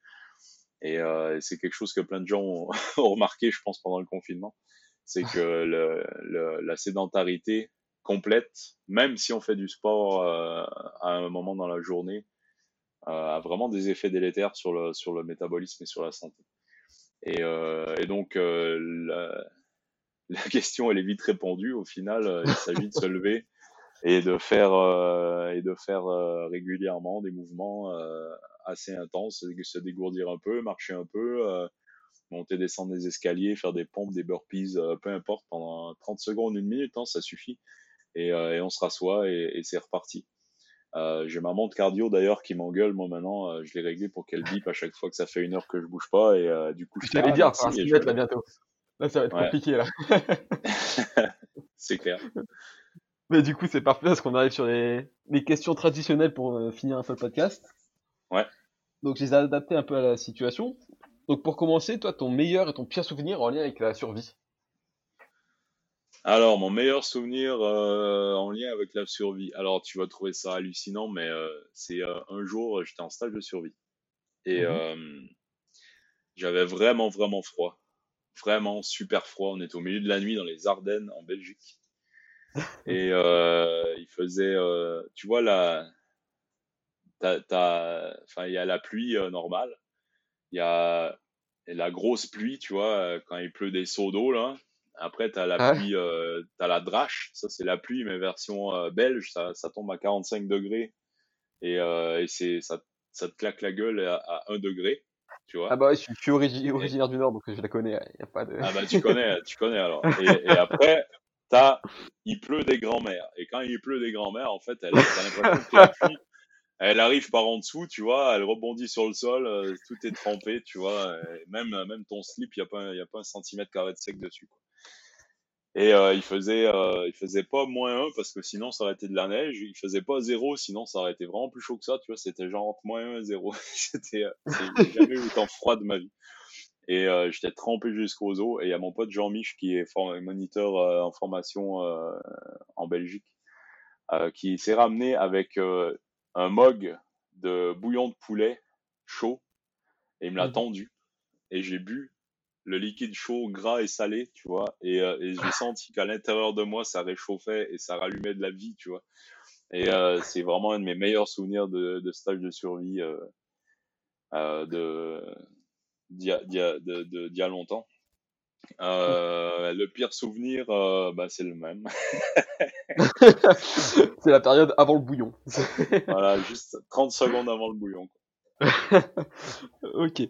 Et euh, c'est quelque chose que plein de gens ont, ont, remarqué, je pense, pendant le confinement, c'est que le, le, la sédentarité complète, même si on fait du sport euh, à un moment dans la journée, euh, a vraiment des effets délétères sur le sur le métabolisme et sur la santé. Et, euh, et donc, la, la, question, elle est vite répondue. Au final, il s'agit de se lever et de faire, et de faire régulièrement des mouvements assez intenses, se dégourdir un peu, marcher un peu, monter, descendre des escaliers, faire des pompes, des burpees, peu importe, pendant 30 secondes, une minute, hein, ça suffit. Et, et, on se rassoit et, et c'est reparti. Euh, j'ai ma montre cardio d'ailleurs qui m'engueule moi maintenant. Euh, je l'ai réglé pour qu'elle bip à chaque fois que ça fait une heure que je bouge pas et euh, du coup. Je t'allais dire, ça va là bientôt. Là, ça va être compliqué là. c'est clair. Mais du coup, c'est parfait parce qu'on arrive sur les, les questions traditionnelles pour euh, finir un peu le podcast. Ouais. Donc, je les ai adaptées un peu à la situation. Donc, pour commencer, toi, ton meilleur et ton pire souvenir en lien avec la survie? Alors, mon meilleur souvenir euh, en lien avec la survie. Alors, tu vas trouver ça hallucinant, mais euh, c'est euh, un jour, j'étais en stage de survie. Et mmh j'avais vraiment, vraiment froid. Vraiment super froid. On était au milieu de la nuit dans les Ardennes, en Belgique. Et il faisait, tu vois, la, enfin, il y a la pluie normale. Il y a la grosse pluie, tu vois, quand il pleut des seaux d'eau, là. Après, tu as la ah pluie, euh, as la drache, ça c'est la pluie, mais version euh, belge, ça, ça, tombe à 45 degrés et, euh, et c'est ça, ça te claque la gueule à, à 1 degré. Tu vois ah bah je suis, originaire du Nord, donc je la connais. Y a pas de... Ah bah tu connais, tu connais alors. Et, et après, t'as, il pleut des grands-mères. Et quand il pleut des grands-mères, en fait, elle, pluie, elle arrive par en dessous, tu vois, elle rebondit sur le sol, euh, tout est trempé, tu vois. même, même ton slip, il n'y a, pas, y a pas un centimètre carré de sec dessus. Quoi. Et euh, il faisait, euh, il faisait pas moins 1 parce que sinon ça aurait été de la neige. Il faisait pas 0 sinon ça aurait été vraiment plus chaud que ça. Tu vois, c'était genre entre moins 1 et 0. c'était, euh, jamais eu autant froid de ma vie. Et euh, j'étais trempé jusqu'aux os. Et il y a mon pote Jean-Mich qui est moniteur euh, en formation euh, en Belgique. qui s'est ramené avec un mug de bouillon de poulet chaud et il me l'a mmh. tendu et j'ai bu le liquide chaud, gras et salé, tu vois, et, et j'ai senti qu'à l'intérieur de moi ça réchauffait et ça rallumait de la vie, tu vois. Et c'est vraiment un de mes meilleurs souvenirs de, de stage de survie euh, de d'il y, a longtemps. Euh, le pire souvenir, euh, bah, c'est le même. c'est la période avant le bouillon. voilà, juste 30 secondes avant le bouillon. ok.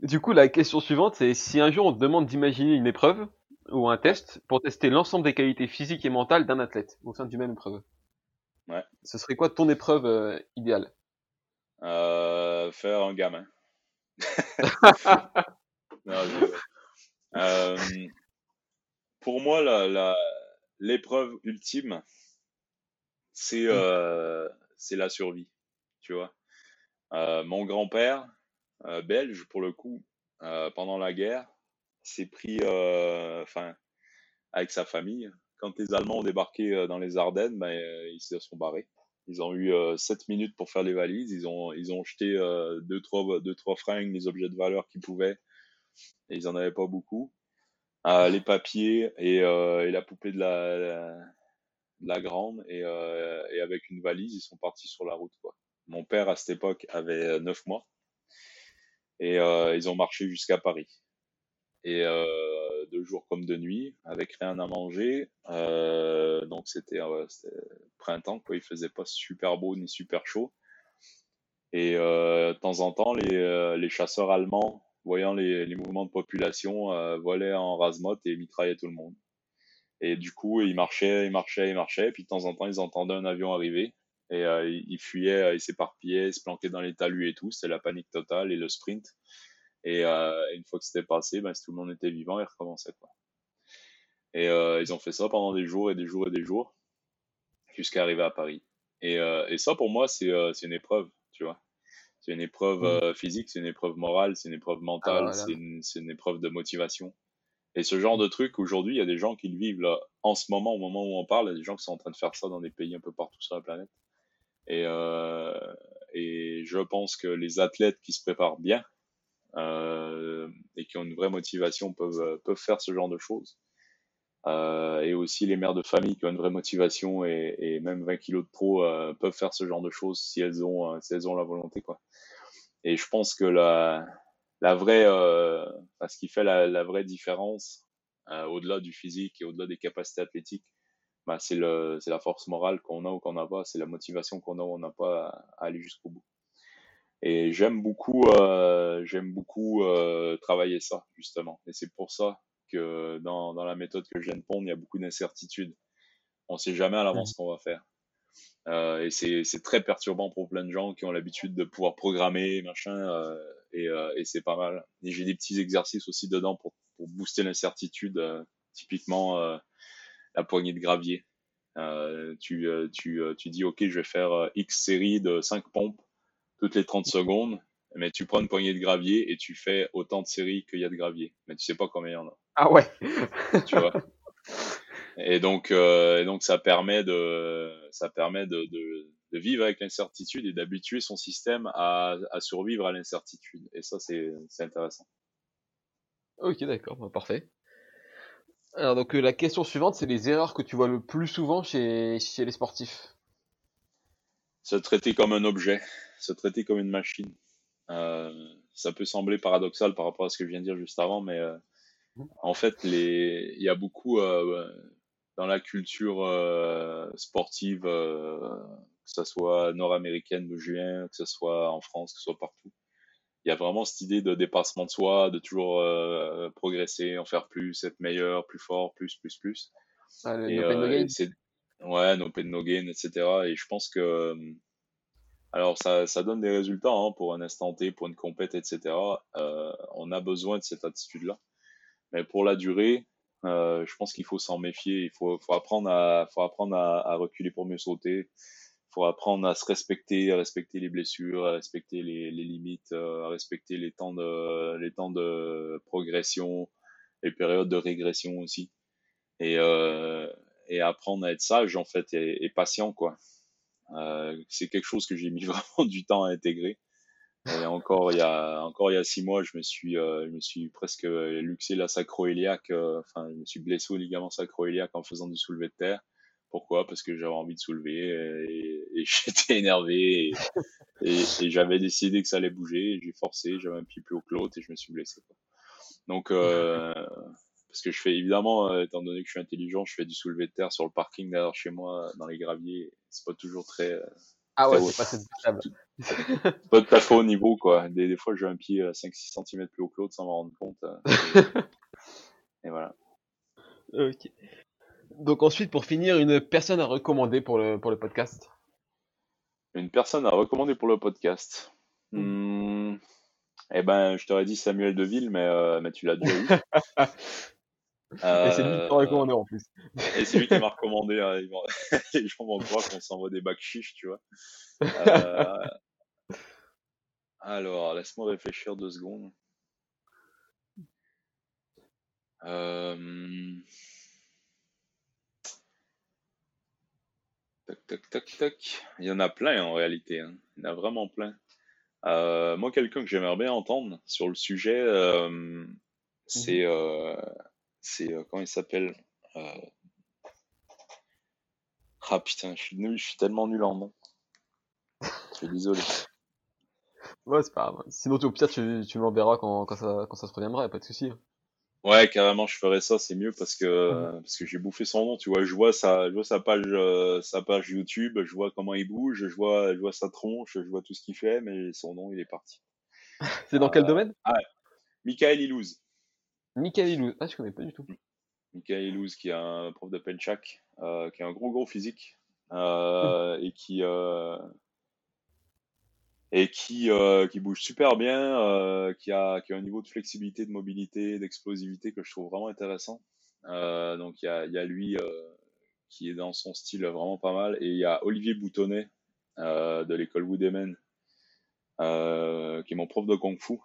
Du coup, la question suivante, c'est si un jour on te demande d'imaginer une épreuve ou un test pour tester l'ensemble des qualités physiques et mentales d'un athlète au sein d'une même épreuve. Ouais. Ce serait quoi ton épreuve idéale? Euh, faire un gamin. euh, pour moi, la, l'épreuve ultime, c'est mmh. euh, c'est la survie, tu vois. Euh, mon grand-père, euh, belge pour le coup, pendant la guerre, s'est pris, enfin, avec sa famille. Quand les Allemands ont débarqué dans les Ardennes, ben, ils se sont barrés. Ils ont eu euh, 7 minutes pour faire les valises. Ils ont, ils ont jeté euh, deux, trois, deux, trois fringues, les objets de valeur qu'ils pouvaient. Et ils en avaient pas beaucoup. Euh, les papiers et, euh, et, la poupée de la, la, la grande. Et, euh, et, avec une valise, ils sont partis sur la route. Quoi. Mon père, à cette époque, avait 9 mois. Et ils ont marché jusqu'à Paris. Et de jour comme de nuit, avec rien à manger. Euh, donc c'était printemps, quoi. Il faisait pas super beau ni super chaud. Et euh, de temps en temps, les, euh, les chasseurs allemands, voyant les, les mouvements de population, euh, volaient en rasemotte et mitraillaient tout le monde. Et du coup, ils marchaient, ils marchaient, ils marchaient. Puis de temps en temps, ils entendaient un avion arriver. Et euh, ils fuyaient, ils s'éparpillaient, ils se planquaient dans les talus et tout. C'était la panique totale et le sprint. Et euh, une fois que c'était passé, ben, si tout le monde était vivant, ils recommençaient. Quoi. Et euh, ils ont fait ça pendant des jours et des jours et des jours, jusqu'à arriver à Paris. Et, euh, et ça, pour moi, c'est euh, une épreuve, tu vois. C'est une épreuve euh, physique, c'est une épreuve morale, c'est une épreuve mentale, ah, c'est une, une, épreuve de motivation. Et ce genre de truc, aujourd'hui, il y a des gens qui le vivent là, en ce moment, au moment où on parle, il y a des gens qui sont en train de faire ça dans des pays un peu partout sur la planète. Et, euh, et je pense que les athlètes qui se préparent bien, euh, et qui ont une vraie motivation peuvent, euh, peuvent faire ce genre de choses. Et aussi les mères de famille qui ont une vraie motivation et, et même 20 kilos de pro peuvent faire ce genre de choses si elles ont, si elles ont la volonté. Quoi. Et je pense que la, la vraie, ce qui fait la, la vraie différence, au-delà du physique et au-delà des capacités athlétiques, bah, c'est la force morale qu'on a ou qu'on n'a pas, c'est la motivation qu'on a ou on n'a pas à aller jusqu'au bout. Et j'aime beaucoup, euh, j'aime beaucoup euh, travailler ça justement. Et c'est pour ça que dans, dans la méthode que je viens de pondre, il y a beaucoup d'incertitudes. On sait jamais à l'avance ce qu'on va faire. Euh, et c'est très perturbant pour plein de gens qui ont l'habitude de pouvoir programmer, machin, euh, et, et c'est pas mal. Et j'ai des petits exercices aussi dedans pour, pour booster l'incertitude, typiquement la poignée de gravier. tu, tu, tu dis, OK, je vais faire X série de 5 pompes toutes les 30 secondes, mais tu prends une poignée de gravier et tu fais autant de séries qu'il y a de gravier. Mais tu sais pas combien il y en a. Ah ouais. tu vois. Et donc, euh, et donc ça permet de, ça permet de, de, de vivre avec l'incertitude et d'habituer son système à, à survivre à l'incertitude. Et ça, c'est intéressant. Ok, d'accord, bah, parfait. Alors donc euh, la question suivante, c'est les erreurs que tu vois le plus souvent chez, chez les sportifs. Se traiter comme un objet se traiter comme une machine. Euh, ça peut sembler paradoxal par rapport à ce que je viens de dire juste avant, mais euh, en fait, les... il y a beaucoup dans la culture sportive, que ce soit nord-américaine de juin, que ce soit en France, que ce soit partout. Il y a vraiment cette idée de dépassement de soi, de toujours euh, progresser, en faire plus, être meilleur, plus fort, plus, plus, plus. Ah, le, et, no pain, no gain. Ouais, no pain, no gain, etc. Et je pense que alors, ça, ça donne des résultats hein, pour un instant T, pour une compète, etc. Euh, on a besoin de cette attitude-là. Mais pour la durée, euh, je pense qu'il faut s'en méfier. Il faut, faut apprendre, à, faut apprendre à, à, reculer pour mieux sauter. Faut apprendre à se respecter, à respecter les blessures, à respecter les, limites, euh, à respecter les temps de, les temps de progression, les périodes de régression aussi. Et, euh, et apprendre à être sage en fait et, patient quoi. c'est quelque chose que j'ai mis vraiment du temps à intégrer. Et encore il y a encore il y a six mois, je me suis je me suis presque luxé la sacro-iliaque, enfin je me suis blessé au ligament sacro-iliaque en faisant du soulevé de terre. Pourquoi? Parce que j'avais envie de soulever et, j'étais énervé et, j'avais décidé que ça allait bouger. J'ai forcé, j'avais un pied plus haut que l'autre et je me suis blessé. Donc, euh, parce que je fais évidemment, euh, étant donné que je suis intelligent, je fais du soulevé de terre sur le parking derrière chez moi, dans les graviers. C'est pas toujours très. Euh, ah ouais, c'est pas cette Pas tout à fait au niveau, quoi. Des, des fois, j'ai un pied 5-6 cm plus haut que l'autre sans m'en rendre compte. et voilà. Ok. Donc ensuite, pour finir, une personne à recommander pour le, pour le podcast Une personne à recommander pour le podcast hmm. Eh ben, je t'aurais dit Samuel Deville, mais, euh, mais tu l'as déjà eu. et c'est lui qui t'a recommandé en plus. et c'est lui qui m'a recommandé. Hein, les gens vont croire qu'on s'envoie des bacs chiches, tu vois. Euh, alors, laisse-moi réfléchir deux secondes. Euh... Tac, tac, tac, tac. Il y en a plein en réalité. Hein. Il y en a vraiment plein. Euh, moi, quelqu'un que j'aimerais bien entendre sur le sujet, euh, c'est. Mhm. Euh, c'est comment il s'appelle Ah putain, je suis, nul, je suis tellement nul en nom. Je suis désolé. Ouais, c'est pas grave. Sinon, au pire, tu, tu m'enverras quand, quand, ça, quand ça se reviendra, pas de souci. Ouais, carrément, je ferais ça, c'est mieux parce que parce que j'ai bouffé son nom, tu vois, je vois sa je vois sa page euh, sa page YouTube, je vois comment il bouge, je vois je vois sa tronche, je vois tout ce qu'il fait, mais son nom il est parti. c'est dans quel euh, domaine? Ah, Michael Ilouz. Michael Ilouz, ah je connais pas du tout. Michael Ilouz qui est un prof de penchak, euh, qui a un gros gros physique euh, mmh. et qui et qui, euh, qui bouge super bien, euh, qui, a, qui a un niveau de flexibilité, de mobilité, d'explosivité que je trouve vraiment intéressant. Euh, donc il y a, y a lui euh, qui est dans son style vraiment pas mal, et il y a Olivier Boutonnet euh, de l'école Woodemen, euh, qui est mon prof de kung fu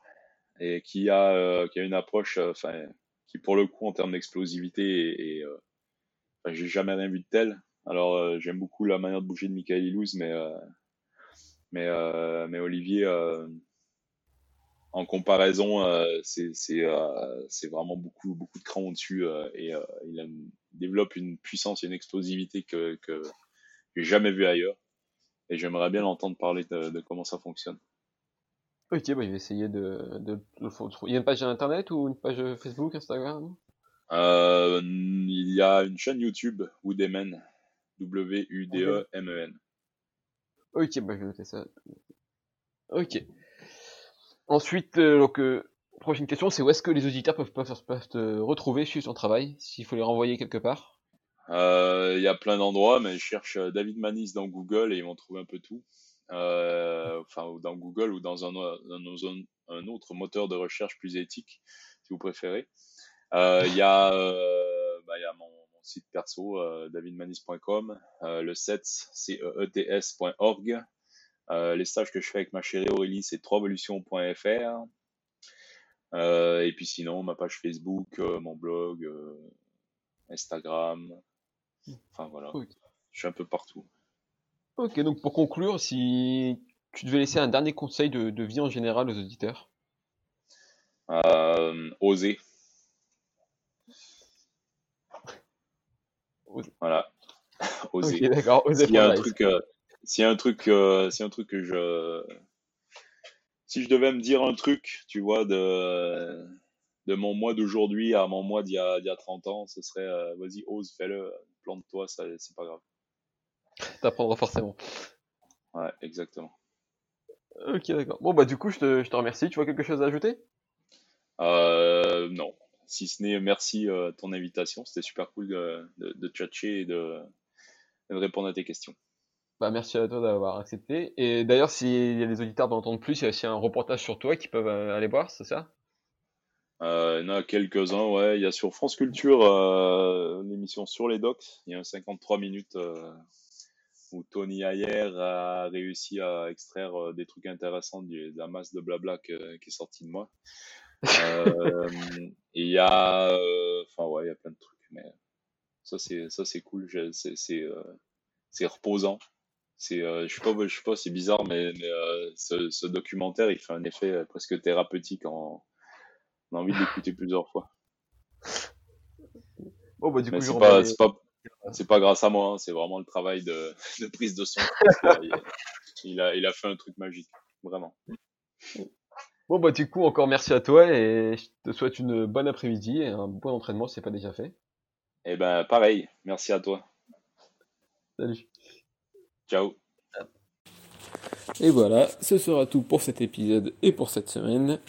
et qui a, qui a une approche, enfin, qui pour le coup en termes d'explosivité et, et j'ai jamais rien vu de tel. Alors j'aime beaucoup la manière de bouger de Michael Ilouz, mais mais, euh, mais Olivier, euh, en comparaison, euh, c'est vraiment beaucoup, beaucoup de cran au-dessus et il développe une puissance et une explosivité que, que j'ai jamais vu ailleurs. Et j'aimerais bien l'entendre parler de, comment ça fonctionne. Ok, bah, je vais essayer de, de, Il y a une page internet ou une page Facebook, Instagram? Euh, Il y a une chaîne YouTube, Woodemen, W-U-D-E-M-E-N. Ok, bah je vais noter ça. Ok. Ensuite, euh, donc, euh, prochaine question, c'est où est-ce que les auditeurs peuvent, peuvent, te retrouver, suivre ton travail, s'il faut les renvoyer quelque part? Euh, Il y a plein d'endroits, mais je cherche David Manis dans Google et ils vont trouver un peu tout. enfin, dans Google ou dans un, autre moteur de recherche plus éthique, si vous préférez. Il y bah, y a mon site perso, euh, davidmanis.com, euh, le CETS, c'est ets.org. Euh, les stages que je fais avec ma chérie Aurélie, c'est troevolution.fr. et puis sinon, ma page Facebook, mon blog, Instagram. Enfin voilà, je suis un peu partout. Ok, donc pour conclure, si tu devais laisser un dernier conseil de, vie en général aux auditeurs Oser. Voilà. Oser. d'accord. S'il y a un truc, euh, s'il y a un truc, euh, un truc que je, si je devais me dire un truc, tu vois, de, de mon mois d'aujourd'hui à mon mois d'il y a, y a 30 ans, ce serait, euh, vas-y, ose, fais-le, plante-toi, ça, c'est pas grave. T'apprendras forcément. Ouais, exactement. Ok, d'accord. Bon, bah, du coup, je te, je te remercie. Tu vois quelque chose à ajouter? Euh, non si ce n'est merci euh, ton invitation. C'était super cool de, de, de tchatcher et de, de, répondre à tes questions. Bah, merci à toi d'avoir accepté. Et d'ailleurs, s'il y a des auditeurs qui entendent plus, il y a aussi un reportage sur toi qui peuvent euh, aller voir, c'est ça? Euh, Il y en a quelques-uns, ouais. Il y a sur France Culture euh, une émission sur les docs. Il y a un 53 minutes euh, où Tony Ayer a réussi à extraire des trucs intéressants de la masse de blabla qui est sorti de moi. Euh, il y a, euh, enfin ouais, il y a plein de trucs, mais Ça, c'est, ça, c'est cool. C'est, c'est, euh, c'est reposant. C'est, je sais pas, je sais pas, c'est bizarre, mais, mais ce, ce, documentaire, il fait un effet presque thérapeutique. En... On a envie de l'écouter plusieurs fois. Bon, bah, du coup, c'est pas, c'est pas, c'est pas grâce à moi, hein, c'est vraiment le travail de, de prise de son. il, a, il a fait un truc magique, vraiment. Bon, bah, du coup, encore merci à toi et je te souhaite une bonne après-midi et un bon entraînement si c'est pas déjà fait. Eh ben, pareil, merci à toi. Salut. Ciao. Et voilà, ce sera tout pour cet épisode et pour cette semaine.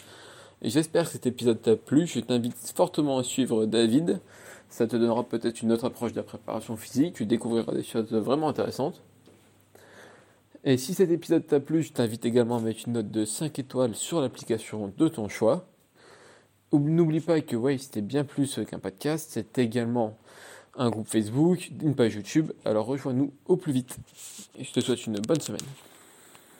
J'espère que cet épisode t'a plu. Je t'invite fortement à suivre David. Ça te donnera peut-être une autre approche de la préparation physique. Tu découvriras des choses vraiment intéressantes. Et si cet épisode t'a plu, je t'invite également à mettre une note de 5 étoiles sur l'application de ton choix. N'oublie pas que ouais, c'était bien plus qu'un podcast, c'est également un groupe Facebook, une page YouTube, alors rejoins-nous au plus vite. Et je te souhaite une bonne semaine.